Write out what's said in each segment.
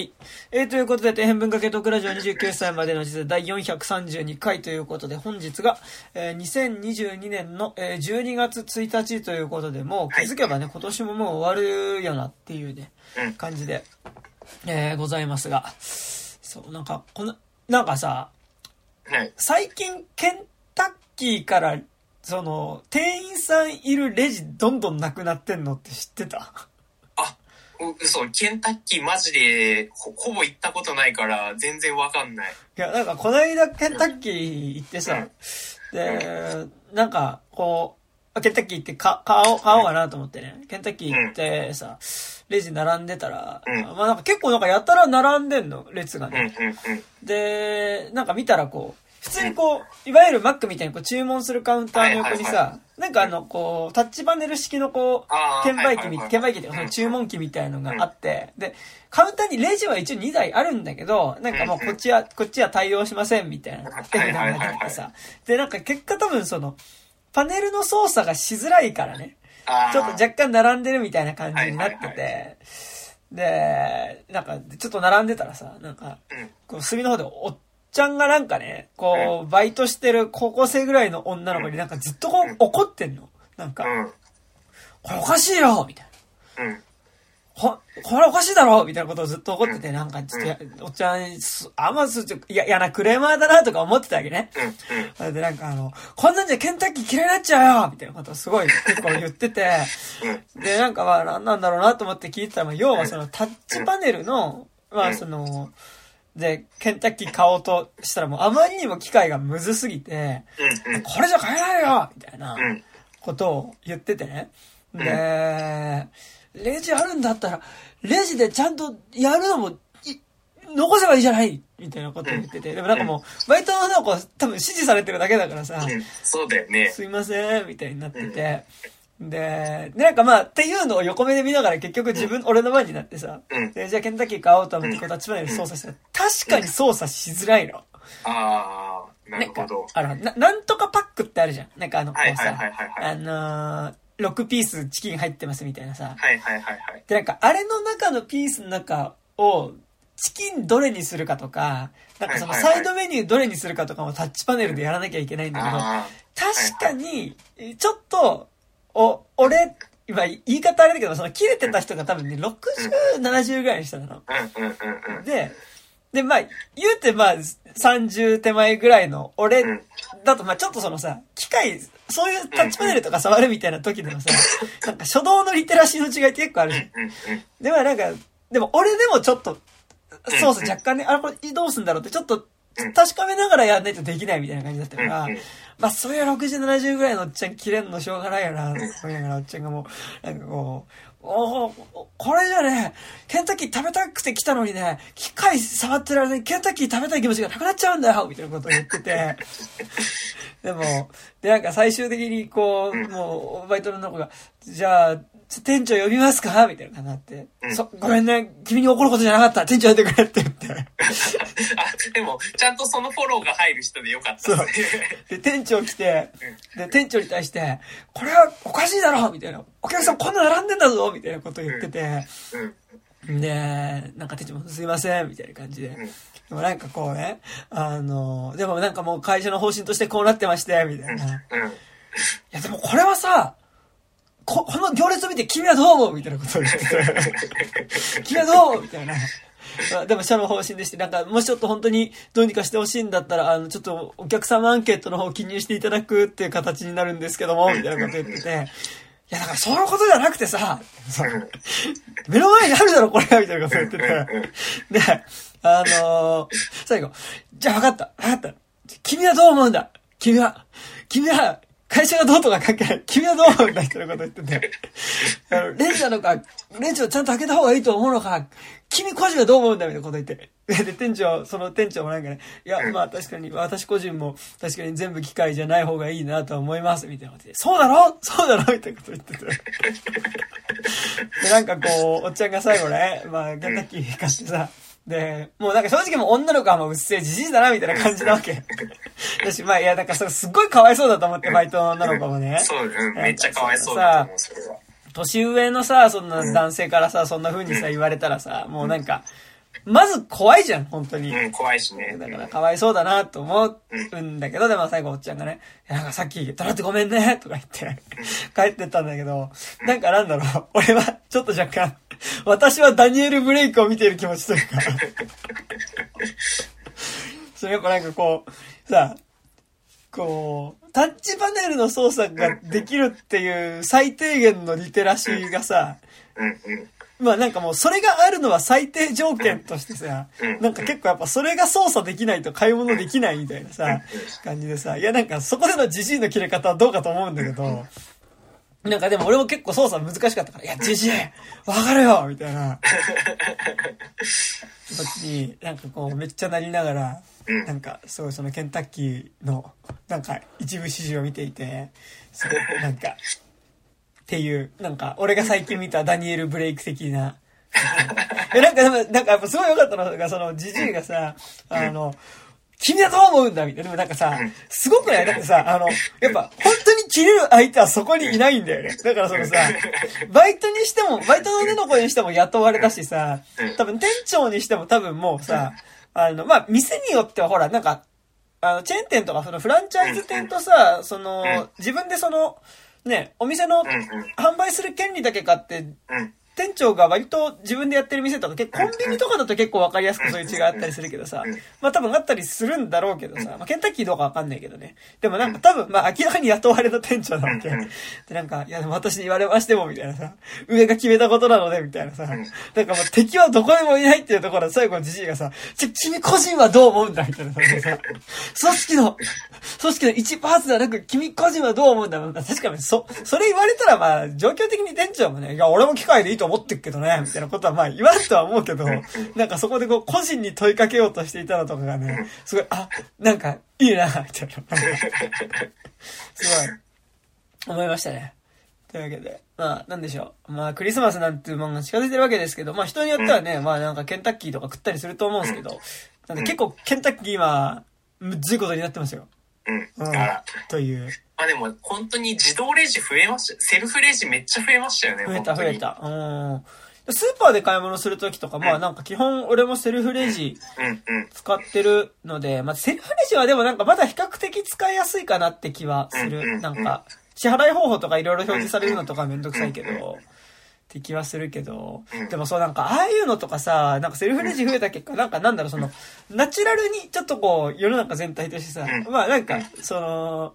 はい。えー、ということで、底辺文化系トークラジオ29歳までの実第432回ということで、本日が、えー、2022年の、えー、12月1日ということで、もう気づけばね、今年ももう終わるよなっていうね、感じで、えー、ございますが、そう、なんか、この、なんかさ、最近、ケンタッキーから、その、店員さんいるレジどんどんなくなってんのって知ってた？嘘、ケンタッキーマジでほ、ほぼ行ったことないから全然わかんない。いや、なんかこの間ケンタッキー行ってさ、うん、で、なんか、こう、ケンタッキー行ってか買おう、買おうかなと思ってね。ケンタッキー行ってさ、レジ並んでたら、うん、まあなんか結構なんかやたら並んでんの、列がね。で、なんか見たらこう、普通にこう、いわゆる Mac みたいにこう注文するカウンターの横にさ、なんかあの、こう、タッチパネル式のこう、券売機み、券売機っていうかその注文機みたいのがあって、で、カウンターにレジは一応2台あるんだけど、なんかもうこっちは、こっちは対応しませんみたいな、手札が出ててさ、で、なんか結果多分その、パネルの操作がしづらいからね、ちょっと若干並んでるみたいな感じになってて、で、なんか、ちょっと並んでたらさ、なんか、こう、隅の方でおちゃんがなんかね、こう、バイトしてる高校生ぐらいの女の子になんかずっとこう怒ってんの。なんか、これおかしいよみたいな。こ、これおかしいだろみたいなことをずっと怒ってて、なんかちょっと、おっちゃん、あんまちょっと嫌なクレーマーだなとか思ってたわけね。で、なんかあの、こんなんじゃケンタッキー嫌いになっちゃうよみたいなことをすごい結構言ってて、で、なんかまあ何なんだろうなと思って聞いてたら、要はそのタッチパネルの、まあその、で、ケンタッキー買おうとしたらもうあまりにも機械がむずすぎて、これじゃ買えないよ!みたいなことを言ってて。ね。で、レジあるんだったら、レジでちゃんとやるのも、残せばいいじゃない!みたいなことを言ってて。でもなんかもう、バイトの子は多分指示されてるだけだからさ、そうだよね。すいません、みたいになってて。で、なんかまあ、っていうのを横目で見ながら結局自分、うん、俺の前になってさ、じゃあケンタッキー買おうと思ってこうタッチパネル操作したら、確かに操作しづらいの。ああ、なるほど。あのな、なんとかパックってあるじゃん。なんかあの、こうさ、あのー、6ピースチキン入ってますみたいなさ。はいはいはいはい。で、なんかあれの中のピースの中を、チキンどれにするかとか、なんかそのサイドメニューどれにするかとかもタッチパネルでやらなきゃいけないんだけど、確かに、ちょっと、お、俺、今言い方あれだけど、その切れてた人が多分ね、60、70ぐらいの人なの。で、で、まあ、言うてまあ、30手前ぐらいの俺だと、まあちょっとそのさ、機械、そういうタッチパネルとか触るみたいな時でもさ、なんか初動のリテラシーの違いって結構あるじゃん。でもなんか、でも俺でもちょっと、そうそう、若干ね、あれこれどうすんだろうってちょっと確かめながらやんないとできないみたいな感じだったから、まあ、そういう60、70ぐらいのおっちゃん切れんのしょうがないよな、と思いながら、おっちゃんがもう、なんかこう、おおこれじゃね、ケンタッキー食べたくて来たのにね、機械触ってられない、ケンタッキー食べたい気持ちがなくなっちゃうんだよみたいなことを言ってて。でも、で、なんか最終的にこう、もう、バイトの子が、じゃあ、店長呼びますか？みたいな感じになって、うん、そ、ごめんね、君に怒ることじゃなかった、店長呼んでくれって言って。あ、でも、ちゃんとそのフォローが入る人でよかったですね。で、店長来て、で、店長に対して、これはおかしいだろみたいな。お客さんこんな並んでんだぞみたいなこと言ってて、うん、で、なんか店長もすいません、みたいな感じで。うん、でもなんかこうね、あの、でもなんかもう会社の方針としてこうなってまして、みたいな。いや、でもこれはさ、こ、この行列を見て君はどう思うみたいなことを言って、君はどう思うみたいな。でも社の方針でして、なんか、もしちょっと本当にどうにかしてほしいんだったら、あの、ちょっとお客様アンケートの方を記入していただくっていう形になるんですけども、みたいなこと言ってて、いや、だからそういうことじゃなくてさ、目の前にあるだろ、これみたいなこと言ってて。で、あのー、最後、じゃあ分かった、分かった。君はどう思うんだ？君は、君は、会社がどうとか関係ない。君はどう思うんだ人のこと言ってて。あの、レンジなのか、レンジをちゃんと開けた方がいいと思うのか、君個人はどう思うんだみたいなこと言って。で、店長、その店長もなんかね、いや、まあ確かに、私個人も確かに全部機械じゃない方がいいなと思います、みたいなことで、そうだろ？そうだろ？みたいなこと言ってて。で、なんかこう、おっちゃんが最後ね、まあ、ケンタッキー買ってさ、で、もうなんか正直もう女の子はもううっせえじじいだな、みたいな感じなわけ。だし、まあいや、なんかそれすっごいかわいそうだと思って、バイトの女の子もね。そう、うん、めっちゃかわいそうだと思う、それは。年上のさ、そんな男性からさ、そんな風にさ、言われたらさ、もうなんか、まず怖いじゃん、本当に。うん、怖いしね。だからかわいそうだなと思うんだけど、でも最後おっちゃんがね、なんかさっき、トラってごめんね、とか言って、帰ってったんだけど、なんかなんだろう、俺はちょっと若干、私はダニエル・ブレイクを見ている気持ちというか、それやっぱなんかこう、さ、こう、タッチパネルの操作ができるっていう最低限のリテラシーがさ、うんうん。まあなんかもうそれがあるのは最低条件としてさうん、なんか結構やっぱそれが操作できないと買い物できないみたいなさ、感じでさ、いやなんかそこでのジジイの切れ方はどうかと思うんだけど、なんかでも俺も結構操作難しかったから、いや、ジジイわかるよみたいな。気持ちに、なんかこうめっちゃなりながら、うん。なんかすごいそのケンタッキーの、なんか一部始終を見ていて、すごいなんか、っていう、なんか、俺が最近見たダニエル・ブレイク的な。え、なんか、でもなんかやっぱすごい良かったのが、その、ジジイがさ、あの、君はどう思うんだみたいな。でもなんかさ、すごくない？だってさ、あの、やっぱ、本当に切れる相手はそこにいないんだよね。だからそのさ、バイトにしても、バイトの女の子にしても雇われたしさ、多分店長にしても多分もうさ、あの、まあ、店によってはほら、なんか、あの、チェーン店とか、そのフランチャイズ店とさ、その、自分でその、ね、お店の。販売する権利だけ買って、うん。店長が割と自分でやってる店とか、結構コンビニとかだと結構わかりやすくそういう違いあったりするけどさ、まあ多分あったりするんだろうけどさ、まあケンタッキーどうかわかんないけどね。でもなんか多分、まあ明らかに雇われた店長なわけ。で、なんか、いやでも私に言われましても、みたいなさ、上が決めたことなので、みたいなさ、なんかもう敵はどこにもいないっていうところで最後のじじいがさ、ちょ、君個人はどう思うんだみたいなさ、組織の、組織の一パーツではなく、君個人はどう思うんだ確かに、そ、それ言われたらまあ、状況的に店長もね、いや、俺も機械でいいと思ってるけどね、みたいなことはまあ言わんとは思うけど、なんかそこでこう、個人に問いかけようとしていたのとかがね、すごい、あ、なんか、いいな、みたいな。すごい、思いましたね。というわけで、まあ、なんでしょう。まあ、クリスマスなんていうものが近づいてるわけですけど、まあ人によってはね、まあなんかケンタッキーとか食ったりすると思うんですけど、なんで結構ケンタッキー今、むずいことになってますよ。うん。という。まあでも、本当に自動レジ増えました。セルフレジめっちゃ増えましたよね。増えた増え。た。うん。スーパーで買い物するときとか、まあなんか基本俺もセルフレジ。使ってるので、まあセルフレジはでもなんかまだ比較的使いやすいかなって気はする。なんか、支払い方法とかいろいろ表示されるのとかめんどくさいけど、って気はするけどうん、でもそうなんかああいうのとかさ、なんかセルフレジ増えた結果、なんかなんだろうその、ナチュラルにちょっとこう世の中全体としてさ、うんまあなんか、その、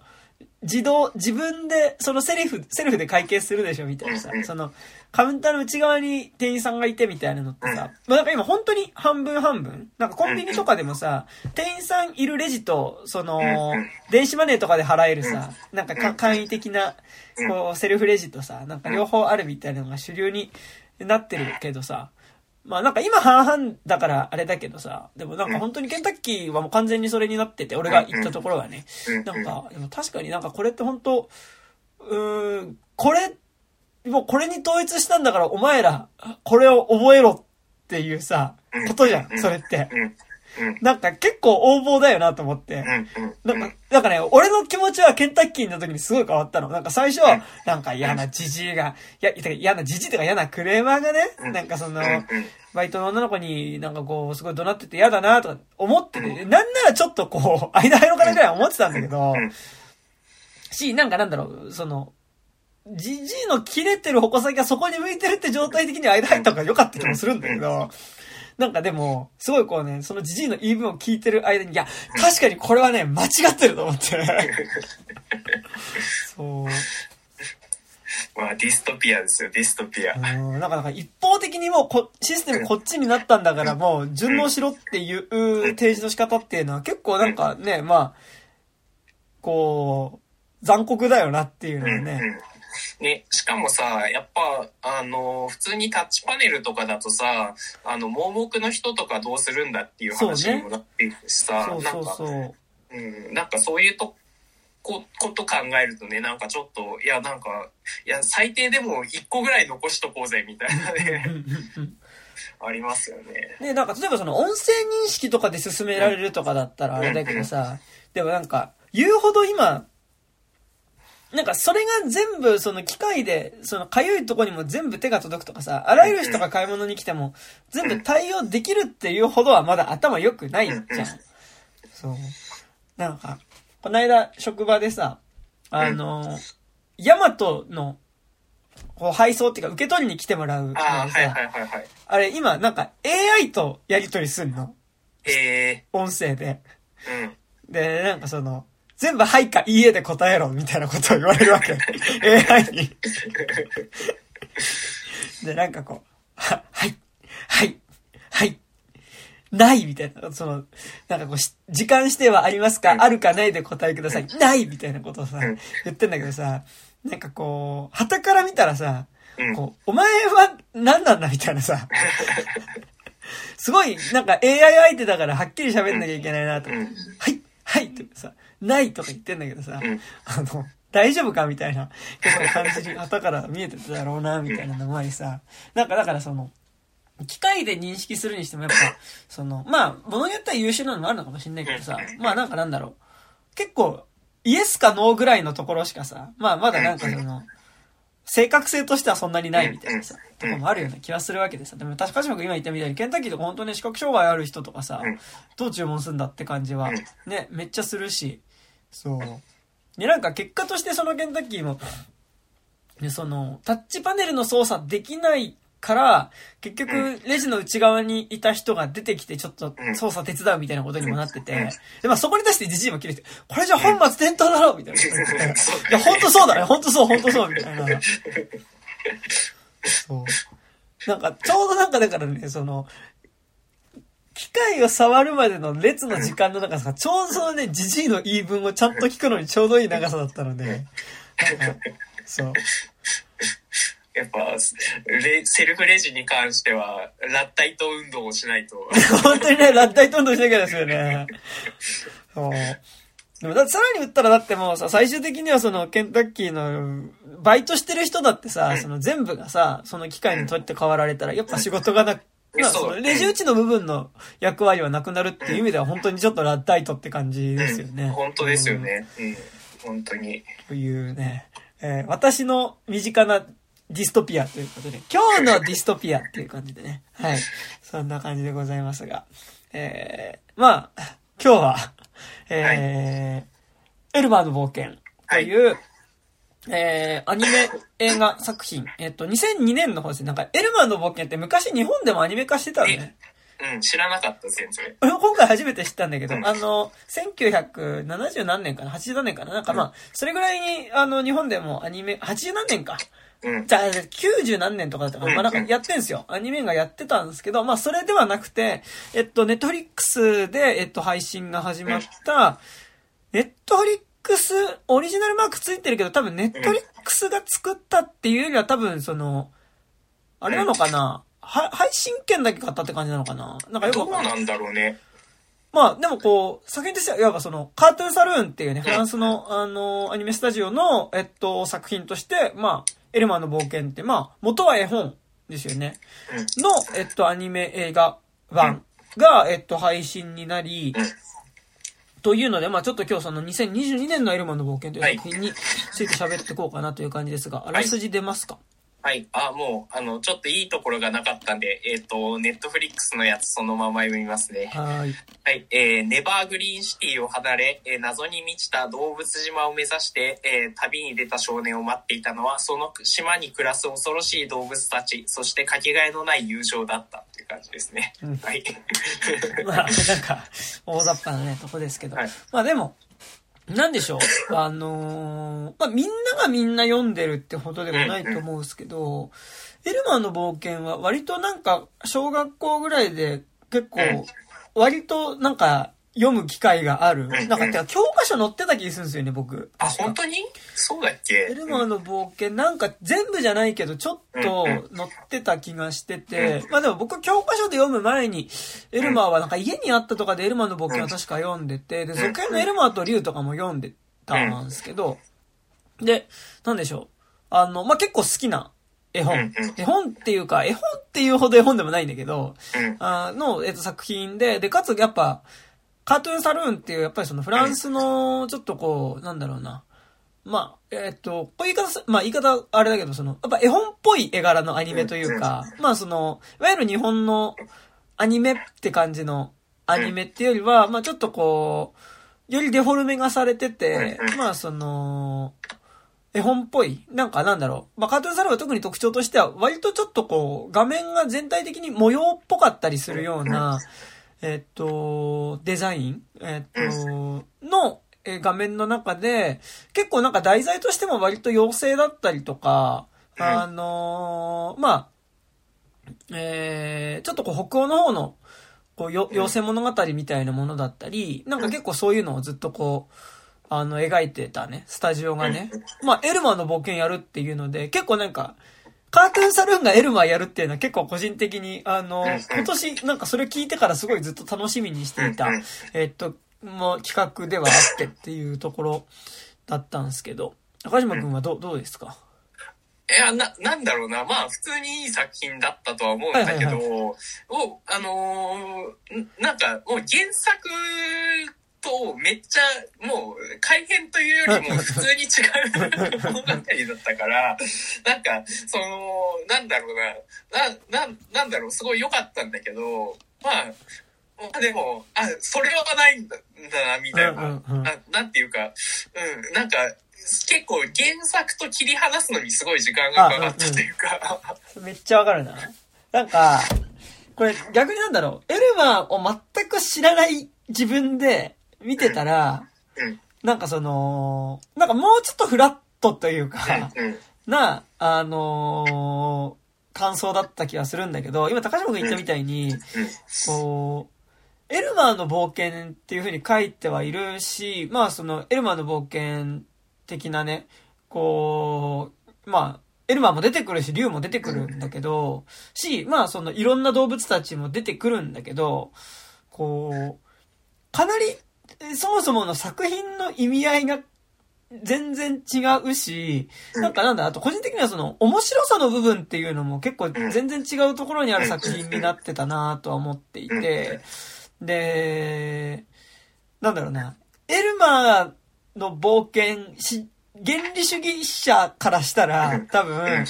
自動、自分で、そのセルフ、セルフで会計するでしょみたいなさ。その、カウンターの内側に店員さんがいてみたいなのってさ、まあなんか今本当に半分半分。なんかコンビニとかでもさ、店員さんいるレジと、そのうん、電子マネーとかで払えるさ、なんかか簡易的な、こう、セルフレジとさ、なんか両方あるみたいなのが主流になってるけどさ、まあなんか今半々だからあれだけどさ、でもなんか本当にケンタッキーはもう完全にそれになってて、俺が行ったところはね、うんなんか、でも確かになんかこれって本当うーん、これ、もうこれに統一したんだからお前ら、これを覚えろっていうさ、ことじゃん、それって。なんか結構横暴だよなと思って。なんか、なんかね、俺の気持ちはケンタッキーの時にすごい変わったの。なんか最初は、なんか嫌なじじいが、いや、嫌なじじいとか嫌なクレーマーがね、うん。なんかそのバイトの女の子になんかこう、すごい怒鳴ってて嫌だなとか思ってて、なんならちょっとこう、間入ろうかなぐらいは思ってたんだけどうん、し、なんかなんだろう、その、じじいの切れてる矛先がそこに向いてるって状態的に間入った方が良かった気もするんだけど、なんかでも、すごいこうね、そのじじいの言い分を聞いてる間に、いや、確かにこれはね、間違ってると思って。そう。まあ、ディストピアですよ、ディストピア。うん、なんか、なんか一方的にもうこ、システムこっちになったんだから、もう順応しろっていう提示の仕方っていうのは結構なんかね、まあ、こう、残酷だよなっていうのはね。ね、しかもさ、やっぱ、あの、普通にタッチパネルとかだとさ、あの、盲目の人とかどうするんだっていう話にもなっていくしさ。なんか、うん、なんかそういうとこ、こと考えるとね、なんかちょっと、いや、なんか、いや、最低でも一個ぐらい残しとこうぜ、みたいなうんね、ありますよね。で、なんか例えばその音声認識とかで進められるとかだったらあれだけどさ、でもなんか、言うほど今、なんかそれが全部その機械で、その痒いとこにも全部手が届くとかさ、あらゆる人が買い物に来ても全部対応できるっていうほどはまだ頭良くないじゃん。そう。なんか、この間職場でさ、あの、ヤマトのこう配送っていうか受け取りに来てもらうああ、はいはいはいはい。あれ今なんか AI とやり取りすんの？へえ。音声で。うん。で、なんかその、全部はいかいいえで答えろみたいなことを言われるわけ。AI に。で、なんかこう、は、はい、はい、はい、ないみたいな、その、なんかこう時間指定はありますか、うん、あるかないで答えください。ないみたいなことをさ、言ってんだけどさ、なんかこう、旗から見たらさ、こう、お前は何なんだみたいなさ、すごい、なんか AI 相手だからはっきり喋んなきゃいけないなと。はい、はいってさ、ないとか言ってんだけどさ、あの、大丈夫かみたいな、結構感じに、後から見えてただろうな、みたいなのもありさ、なんかだからその、機械で認識するにしてもやっぱ、その、まあ、物によっては優秀なのもあるのかもしんないけどさ、まあなんかなんだろう。結構、イエスかノーぐらいのところしかさ、まあまだなんかその、正確性としてはそんなにないみたいなさ、とかもあるような気はするわけでさ。でも、確か島君今言ったみたいに、ケンタッキーとか本当に視覚障害ある人とかさ、どう注文するんだって感じは、ね、めっちゃするし、そう。で、なんか結果としてそのケンタッキーも、で、その、タッチパネルの操作できないから、結局、レジの内側にいた人が出てきて、ちょっと操作手伝うみたいなことにもなってて、で、まあそこに出してじじいも切れて、これじゃ本末転倒だろみたいな。いや、ほんとそうだね、ほんとそう、ほんとそう、みたいな。そう。なんか、ちょうどなんかだからね、その、機械を触るまでの列の時間の長さが、ちょうどそのね、じじいの言い分をちゃんと聞くのにちょうどいい長さだったので、なんか、そう。やっぱレ、セルフレジに関しては、ラッタイト運動をしないと。本当にね、ラッタイト運動しなきゃですよね。そう。でもださらに言ったらだってもうさ、最終的にはそのケンタッキーの、バイトしてる人だってさ、うん、その全部がさ、その機械に取って代わられたら、やっぱ仕事がなく、まあ、そのレジ打ちの部分の役割はなくなるっていう意味では本当にちょっとラッタイトって感じですよね。うん、本当ですよね。うん、本当に。というね、えー、私の身近なディストピアということで、今日のディストピアっていう感じでね。はい。そんな感じでございますが。えー、まあ、今日は、えー、はい、エルバーの冒険という、はい、えー、アニメ映画作品。えっと、2002年の方ですね。なんか、エルマーの冒険って昔日本でもアニメ化してたのね。うん、知らなかった全然。今回初めて知ったんだけど、うん、あの、1970何年かな ?80 何年かな？なんかまあ、それぐらいに、あの、日本でもアニメ、80何年か。うん、じゃあ、90何年とかだったかな、まあなんかやってんすよ。アニメがやってたんですけど、まあそれではなくて、えっと、ネットフリックスで、えっと、配信が始まった、ネットフリックス、オリジナルマークついてるけど、多分ネットフリックスが作ったっていうよりは多分その、あれなのかな、は、配信権だけ買ったって感じなのかな。なんかよくどうなんだろうね。まあ、でもこう、作品としては、いわばその、カートゥーンサルーンっていうね、フランスの、あの、アニメスタジオの、えっと、作品として、まあ、エルマーの冒険って、まあ、元は絵本ですよね。の、えっと、アニメ映画版が、えっと、配信になり、というので、まあちょっと今日その2022年のエルマンの冒険という作品について喋っていこうかなという感じですが、あらすじ出ますか？はい。あ、もう、あの、ちょっといいところがなかったんで、えっ、ー、と、ネットフリックスのやつそのまま読みますね。はい。はい。えー、ネバーグリーンシティを離れ、えー、謎に満ちた動物島を目指して、えー、旅に出た少年を待っていたのは、その島に暮らす恐ろしい動物たち、そしてかけがえのない友情だったっていう感じですね。うん、はい。まあ、なんか、大雑把なね、とこですけど。はい、まあでも、なんでしょう？あのー、まあ、みんながみんな読んでるってほどでもないと思うんですけど、エルマーの冒険は割となんか、小学校ぐらいで結構、割となんか、読む機会がある。なんか、教科書載ってた気するんですよね、僕。あ、本当に？そうだっけ？エルマーの冒険、なんか全部じゃないけど、ちょっと載ってた気がしてて、まあでも僕教科書で読む前に、エルマーはなんか家にあったとかでエルマーの冒険は確か読んでて、で、続編のエルマーと竜とかも読んでたんですけど、で、なんでしょう。あの、まあ結構好きな絵本。絵本っていうか、絵本っていうほど絵本でもないんだけど、あの、えっと、作品で、で、かつやっぱ、カートゥーンサルーンっていう、やっぱりそのフランスの、ちょっとこう、なんだろうな、まあ、えっ、と、こういう言い方す、まあ言い方あれだけど、その、やっぱ絵本っぽい絵柄のアニメというか、まあその、いわゆる日本のアニメって感じのアニメっていうよりは、まあちょっとこう、よりデフォルメがされてて、まあその、絵本っぽい、なんかなんだろう。まあカートゥーンサルは特に特徴としては、割とちょっとこう、画面が全体的に模様っぽかったりするような、えっと、デザイン、えっと、の、え画面の中で、結構なんか題材としても割と妖精だったりとか、あのー、まあ、えー、ちょっとこう北欧の方の、こう、よ、妖精物語みたいなものだったり、なんか結構そういうのをずっとこう、あの、描いてたね、スタジオがね。まあ、エルマーの冒険やるっていうので、結構なんか、カートゥーンサルーンがエルマーやるっていうのは結構個人的に、あの、今年なんかそれ聞いてからすごいずっと楽しみにしていた、えっと、もう企画ではあってっていうところだったんですけど、中島くんはどどうですか？いや、な、なんだろうな。まあ、普通にいい作品だったとは思うんだけど、はいはいはい、もう、あのー、なんか、もう原作とめっちゃ、もう、改変というよりも普通に違う物語だったから、なんか、その、なんだろうな、な、ななんだろう、すごい良かったんだけど、まあ、でも、あ、それはないんだな、みたいな、うんうんうん、な。なんていうか、うん、なんか、結構原作と切り離すのにすごい時間がかかったというか、うん、めっちゃわかるな。なんか、これ逆になんだろう、エルマーを全く知らない自分で見てたら、うん、なんかその、なんかもうちょっとフラットというか、うん、な、あのー、感想だった気がするんだけど、今高島君言ったみたいに、こう、エルマーの冒険っていう風に書いてはいるし、まあその、エルマーの冒険的なね、こう、まあ、エルマーも出てくるし、竜も出てくるんだけど、し、まあそのいろんな動物たちも出てくるんだけど、こう、かなり、そもそもの作品の意味合いが全然違うし、なんかなんだ、あと個人的にはその面白さの部分っていうのも結構全然違うところにある作品になってたなとは思っていて、で、なんだろうな、エルマーの冒険し、原理主義者からしたら、多分、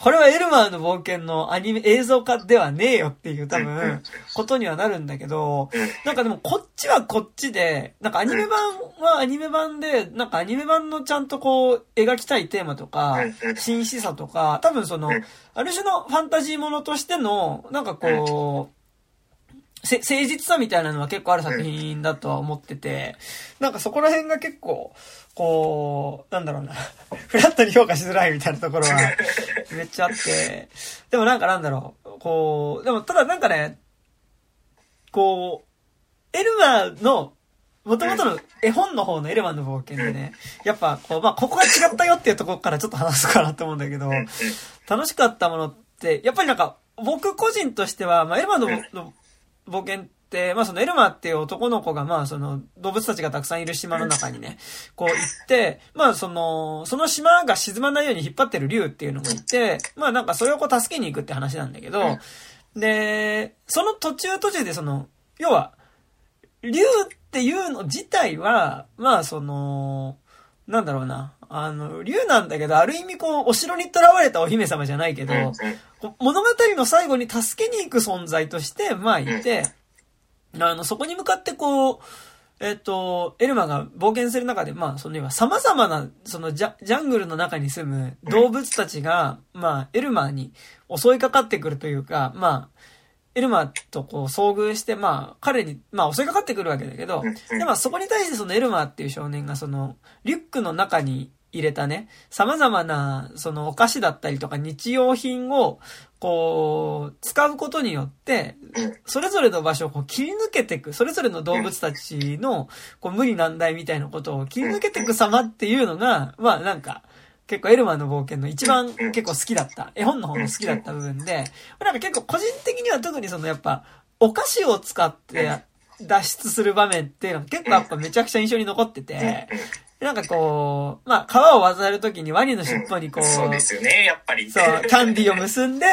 これはエルマーの冒険のアニメ、映像化ではねえよっていう多分、ことにはなるんだけど、なんかでもこっちはこっちで、なんかアニメ版はアニメ版で、なんかアニメ版のちゃんとこう、描きたいテーマとか、真摯さとか、多分その、ある種のファンタジーものとしての、なんかこう、誠実さみたいなのは結構ある作品だとは思ってて、なんかそこら辺が結構、こう、なんだろうな、フラットに評価しづらいみたいなところは めっちゃあって、でもなんかなんだろう、こう、でもただなんかね、こう、エルマーの、もともとの絵本の方のエルマンの冒険でね、やっぱこう、まあここが違ったよっていうところからちょっと話すかなと思うんだけど、楽しかったものって、やっぱりなんか僕個人としては、まあエルマンの冒険って、まあそのエルマっていう男の子がまあその動物たちがたくさんいる島の中にね、こう行って、まあその、その島が沈まないように引っ張ってる竜っていうのもいて、まあなんかそれをこう助けに行くって話なんだけど、で、その途中途中でその、要は、竜っていうの自体は、まあその、なんだろうな。あの、竜なんだけど、ある意味こう、お城に囚われたお姫様じゃないけど、物語の最後に助けに行く存在として、まあいて、あの、そこに向かってこう、えっと、エルマが冒険する中で、まあ、その今、様々な、そのジャ、ジャングルの中に住む動物たちが、まあ、エルマに襲いかかってくるというか、まあ、エルマとこう遭遇して、まあ、彼に、まあ、襲いかかってくるわけだけど、で、まあ、そこに対してそのエルマっていう少年が、その、リュックの中に入れたね、様々な、そのお菓子だったりとか日用品を、こう、使うことによって、それぞれの場所をこう切り抜けていく、それぞれの動物たちの、こう、無理難題みたいなことを切り抜けていく様っていうのが、まあなんか、結構エルマの冒険の一番結構好きだった、絵本の方の好きだった部分で、なんか結構個人的には特にそのやっぱ、お菓子を使って脱出する場面っていうのが結構やっぱめちゃくちゃ印象に残ってて、なんかこう、まあ、川を渡るときにワニの尻尾にこう、そうですよね、やっぱり。そう、キャンディーを結んで、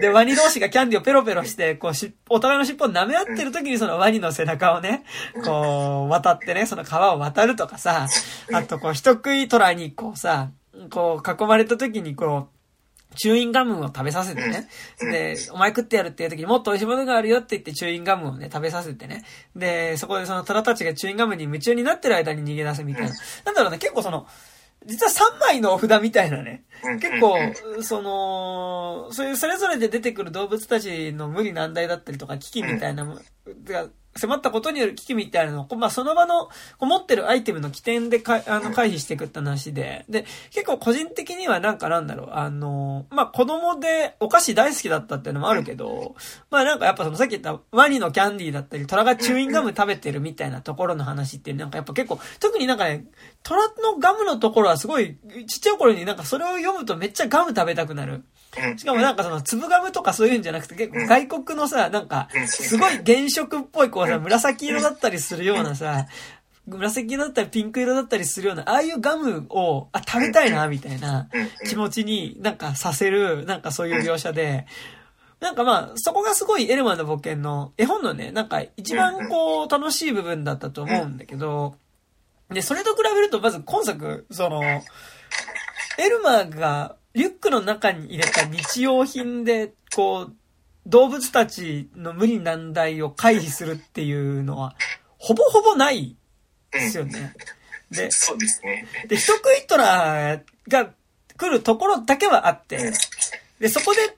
で、ワニ同士がキャンディーをペロペロして、こうし、お互いの尻尾を舐め合ってる時にそのワニの背中をね、こう、渡ってね、その川を渡るとかさ、あとこう、人食い虎にこうさ、こう、囲まれた時にこう、チューインガムを食べさせてね。で、お前食ってやるっていう時にもっと美味しいものがあるよって言ってチューインガムをね、食べさせてね。で、そこでその虎たちがチューインガムに夢中になってる間に逃げ出すみたいな。なんだろうね、結構その、実は3枚のお札みたいなね。結構、その、そういうそれぞれで出てくる動物たちの無理難題だったりとか危機みたいなもが迫ったことによる危機みたいなのを、まあ、その場の、持ってるアイテムの起点でか、あの、回避していくって話で、で、結構個人的にはなんかなんだろう、あの、まあ、子供でお菓子大好きだったっていうのもあるけど、まあ、なんかやっぱそのさっき言ったワニのキャンディーだったり、虎がチューインガム食べてるみたいなところの話ってなんかやっぱ結構、特になんかね、虎のガムのところはすごい、ちっちゃい頃になんかそれを読むとめっちゃガム食べたくなる。しかもなんかその粒ガムとかそういうんじゃなくて結構外国のさ、なんか、すごい原色っぽいこうさ、紫色だったりするようなさ、紫だったりピンク色だったりするような、ああいうガムを、あ、食べたいな、みたいな気持ちになんかさせる、なんかそういう描写で、なんかまあ、そこがすごいエルマンの冒険の絵本のね、なんか一番こう楽しい部分だったと思うんだけど、で、それと比べるとまず今作、その、エルマがリュックの中に入れた日用品で、こう、動物たちの無理難題を回避するっていうのは、ほぼほぼないですよね。で、そうですね。で、人食いトラが来るところだけはあって、で、そこで、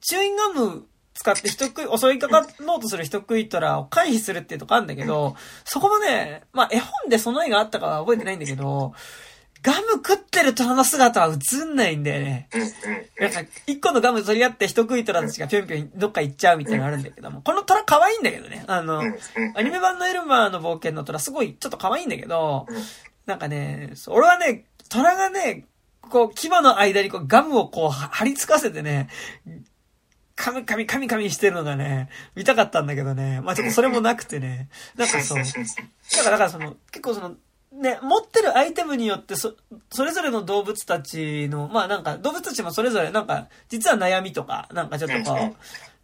チューインガム使って人食い、襲いかかろうとする人食いトラを回避するっていうとこあるんだけど、そこもね、まあ絵本でその絵があったかは覚えてないんだけど、ガム食ってる虎の姿は映んないんだよね。なんか、一個のガム取り合って人食い虎たちがぴょんぴょんどっか行っちゃうみたいなのあるんだけども、この虎可愛いんだけどね。あの、アニメ版のエルマーの冒険の虎すごいちょっと可愛いんだけど、なんかね、俺はね、虎がね、こう、牙の間にこうガムをこう貼り付かせてね、カミカミカミカミしてるのがね、見たかったんだけどね。まあちょっとそれもなくてね。なんかそう。だから、だからその、結構その、ね、持ってるアイテムによってそ、それぞれの動物たちの、まあなんか、動物たちもそれぞれなんか、実は悩みとか、なんかちょっとこう、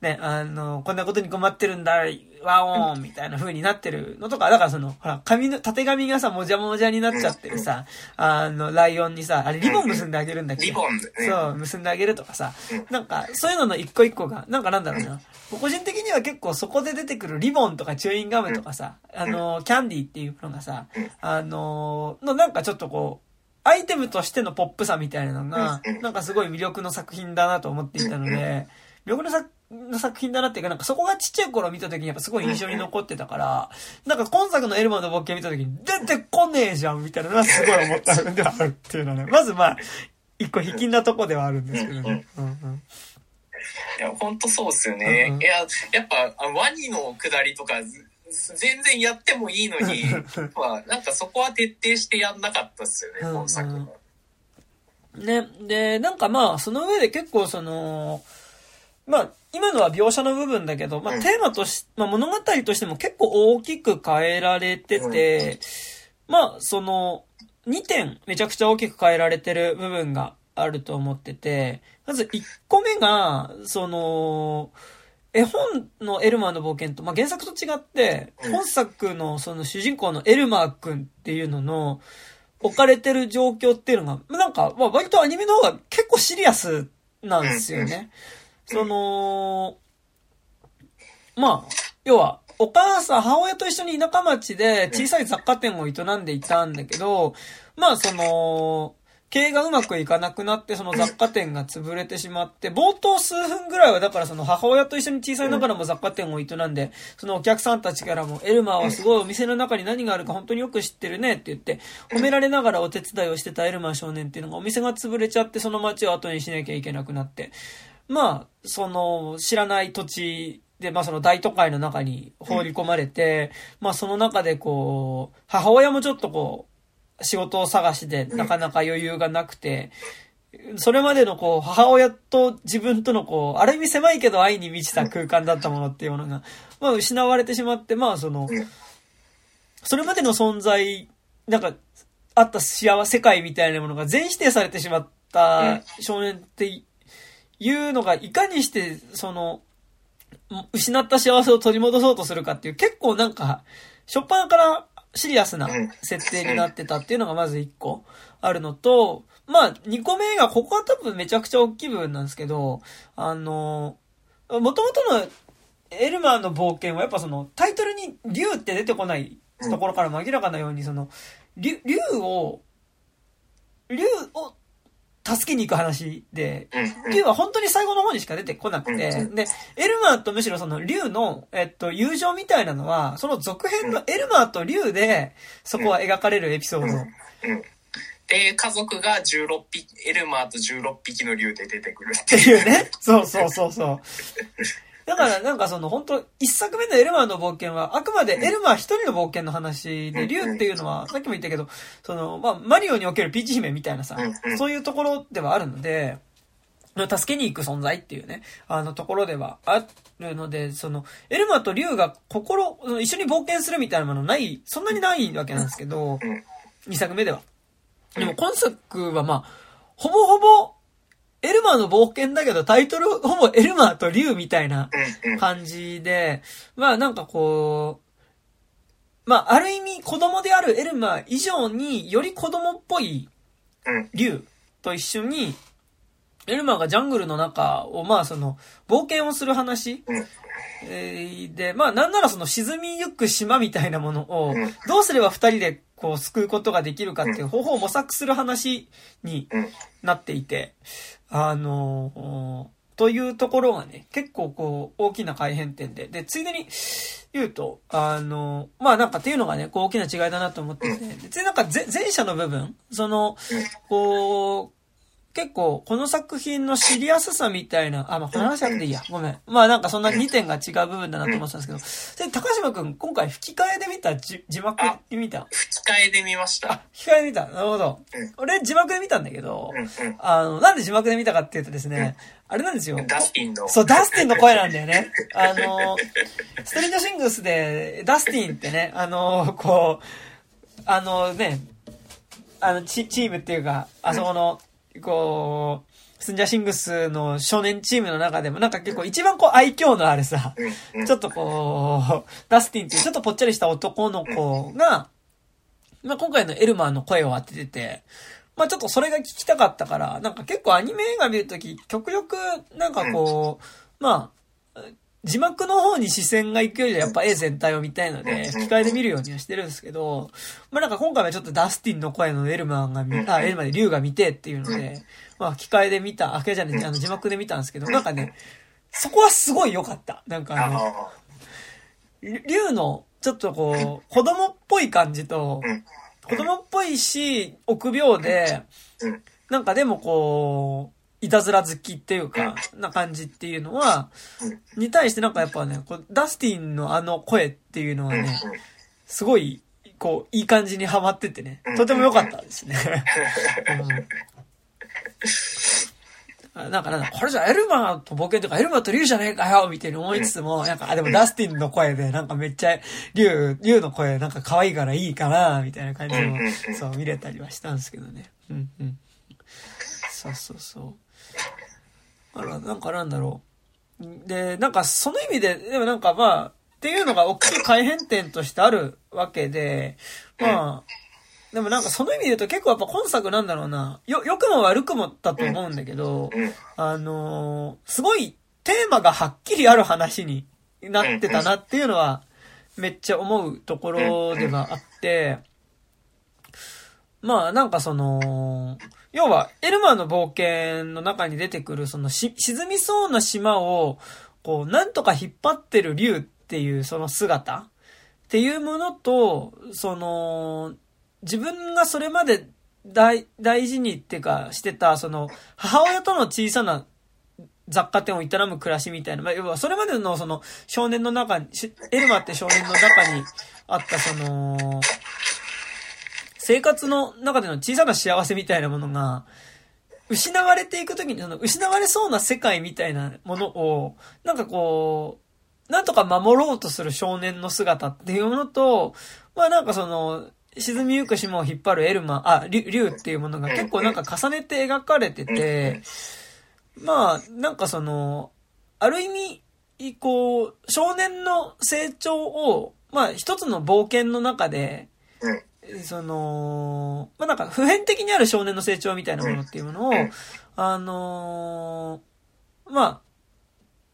ね、あの、こんなことに困ってるんだ、ワオーンみたいな風になってるのとか、だからその、ほら、髪の、縦髪がさ、もじゃもじゃになっちゃってるさ、あの、ライオンにさ、あれリボン結んであげるんだっけ？リボン、そう、結んであげるとかさ、なんか、そういうのの一個一個が、なんかなんだろうな。個人的には結構そこで出てくるリボンとかチューインガムとかさ、あの、キャンディーっていうのがさ、あの、のなんかちょっとこう、アイテムとしてのポップさみたいなのが、なんかすごい魅力の作品だなと思っていたので、魅力の作の作品だなっていうか、なんかそこがちっちゃい頃見た時にやっぱすごい印象に残ってたから、なんか今作のエルマの冒険見た時に出てこねえじゃんみたいなのはすごい思った部分ではあるっていうのはね。まずまあ、一個引きなとこではあるんですけどね。うんうんいや、ほんとそうっすよね。うんうん、いや、やっぱ、ワニの下りとか、全然やってもいいのに、まあ、なんかそこは徹底してやんなかったっすよね、今作は。ね、で、なんかまあ、その上で結構その、まあ、今のは描写の部分だけど、まあ、テーマとし、まあ、物語としても結構大きく変えられてて、まあ、その、2点めちゃくちゃ大きく変えられてる部分があると思ってて、まず1個目が、その、絵本のエルマーの冒険と、まあ、原作と違って、本作のその主人公のエルマー君っていうのの、置かれてる状況っていうのが、なんか、まあ、割とアニメの方が結構シリアスなんですよね。その、まあ、要は、お母さん、母親と一緒に田舎町で小さい雑貨店を営んでいたんだけど、まあその、経営がうまくいかなくなって、その雑貨店が潰れてしまって、冒頭数分ぐらいは、だからその母親と一緒に小さいながらも雑貨店を営んで、そのお客さんたちからも、エルマーはすごいお店の中に何があるか本当によく知ってるねって言って、褒められながらお手伝いをしてたエルマー少年っていうのがお店が潰れちゃって、その街を後にしなきゃいけなくなって、まあ、その、知らない土地で、まあその大都会の中に放り込まれて、まあその中でこう、母親もちょっとこう、仕事を探しでなかなか余裕がなくて、それまでのこう、母親と自分とのこう、ある意味狭いけど愛に満ちた空間だったものっていうものが、まあ失われてしまって、まあその、それまでの存在、なんか、あった幸せ界みたいなものが全否定されてしまった少年っていうのが、いかにして、その、失った幸せを取り戻そうとするかっていう、結構なんか、初っ端からシリアスな設定になってたっていうのがまず一個あるのと、まあ、二個目が、ここは多分めちゃくちゃ大きい部分なんですけど、あの、もともとのエルマーの冒険はやっぱそのタイトルに竜って出てこないところから明らかなようにその、竜を、竜を助けに行く話で、竜は本当に最後の方にしか出てこなくて、で、エルマーとむしろその竜の、えっと、友情みたいなのは、その続編のエルマーと竜で、そこは描かれるエピソード。で、家族が16匹、エルマーと16匹の竜で出てくるっていうね。そうそうそうそう。だからなんかその本当一作目のエルマーの冒険はあくまでエルマー一人の冒険の話で、竜っていうのはさっきも言ったけど、その、まあ、マリオにおけるピーチ姫みたいなさ、そういうところではあるので、助けに行く存在っていうね、あのところではあるので、その、エルマーと竜が心、一緒に冒険するみたいなものない、そんなにないわけなんですけど、二作目では。でも今作はまあ、ほぼほぼエルマーの冒険だけど、タイトルほぼエルマーと竜みたいな感じで、まあなんかこう、まあある意味子供であるエルマー以上により子供っぽい竜と一緒に、エルマーがジャングルの中をまあその冒険をする話で、まあなんならその沈みゆく島みたいなものをどうすれば二人でこう救うことができるかっていう方法を模索する話になっていて、あのというところがね、結構こう、大きな改変点で。で、ついでに言うと、あの、まあなんかっていうのがね、こう大きな違いだなと思ってて、で、ついなんか前者の部分、その、こう、結構、この作品のシリアスさみたいな、あ、まあ、この話なくていいや。ごめん。まあ、なんかそんな2点が違う部分だなと思ってたんですけど、で、高島くん、今回吹き替えで見た？字幕で見た？吹き替えで見ました。あ、吹き替えで見た？なるほど。うん、俺、字幕で見たんだけど、うんうん、あの、なんで字幕で見たかっていうとですね、うん、あれなんですよ。ダスティンの。そう、ダスティンの声なんだよね。あの、ストリートシングスで、ダスティンってね、あの、こう、あのね、あのチ、チームっていうか、あそこの、こう、スンジャシングスの少年チームの中でもなんか結構一番こう愛嬌のあるさ、ちょっとこう、ダスティンっていうちょっとぽっちゃりした男の子が、まあ今回のエルマーの声を当ててて、まあちょっとそれが聞きたかったから、なんか結構アニメ映画見るとき、極力なんかこう、まあ、字幕の方に視線が行くよりはやっぱ絵全体を見たいので、吹き替えで見るようにはしてるんですけど、まあなんか今回はちょっとダスティンの声のエルマンが見、あ、エルマンで竜が見てっていうので、まあ吹き替えで見た、あけじゃねあの字幕で見たんですけど、なんかね、そこはすごい良かった。なんかあの、竜のちょっとこう、子供っぽい感じと、子供っぽいし、臆病で、なんかでもこう、いたずら好きっていうか、な感じっていうのは、に対してなんかやっぱね、こうダスティンのあの声っていうのはね、すごい、こう、いい感じにハマっててね、とても良かったですね。うん、なんかなんだ、これじゃエルマーと冒険とかエルマーと竜じゃねえかよみたいに思いつつも、なんか、あ、でもダスティンの声で、なんかめっちゃ、竜、竜の声なんか可愛いからいいかな、みたいな感じも、そう、見れたりはしたんですけどね。うんうん。そうそうそう。あら、なんかなんだろう。で、なんかその意味で、でもなんかまあ、っていうのが大きい改変点としてあるわけで、まあ、でもなんかその意味で言うと結構やっぱ今作なんだろうな、よ、良くも悪くもだと思うんだけど、あのー、すごいテーマがはっきりある話になってたなっていうのは、めっちゃ思うところではあって、まあなんかその、要は、エルマの冒険の中に出てくる、そのし、沈みそうな島を、こう、なんとか引っ張ってる竜っていうその姿。っていうものと、その、自分がそれまで大、大事にっていうかしてた、その、母親との小さな雑貨店を営む暮らしみたいな、まあ、要はそれまでのその少年の中に、エルマって少年の中にあったその、生活の中での小さな幸せみたいなものが、失われていくときに、その失われそうな世界みたいなものを、なんかこう、なんとか守ろうとする少年の姿っていうものと、まあなんかその、沈みゆく島を引っ張るエルマ、あ、竜竜っていうものが結構なんか重ねて描かれてて、まあ、なんかその、ある意味、こう、少年の成長を、まあ一つの冒険の中で、その、まあなんか普遍的にある少年の成長みたいなものっていうものを、あのーまあ、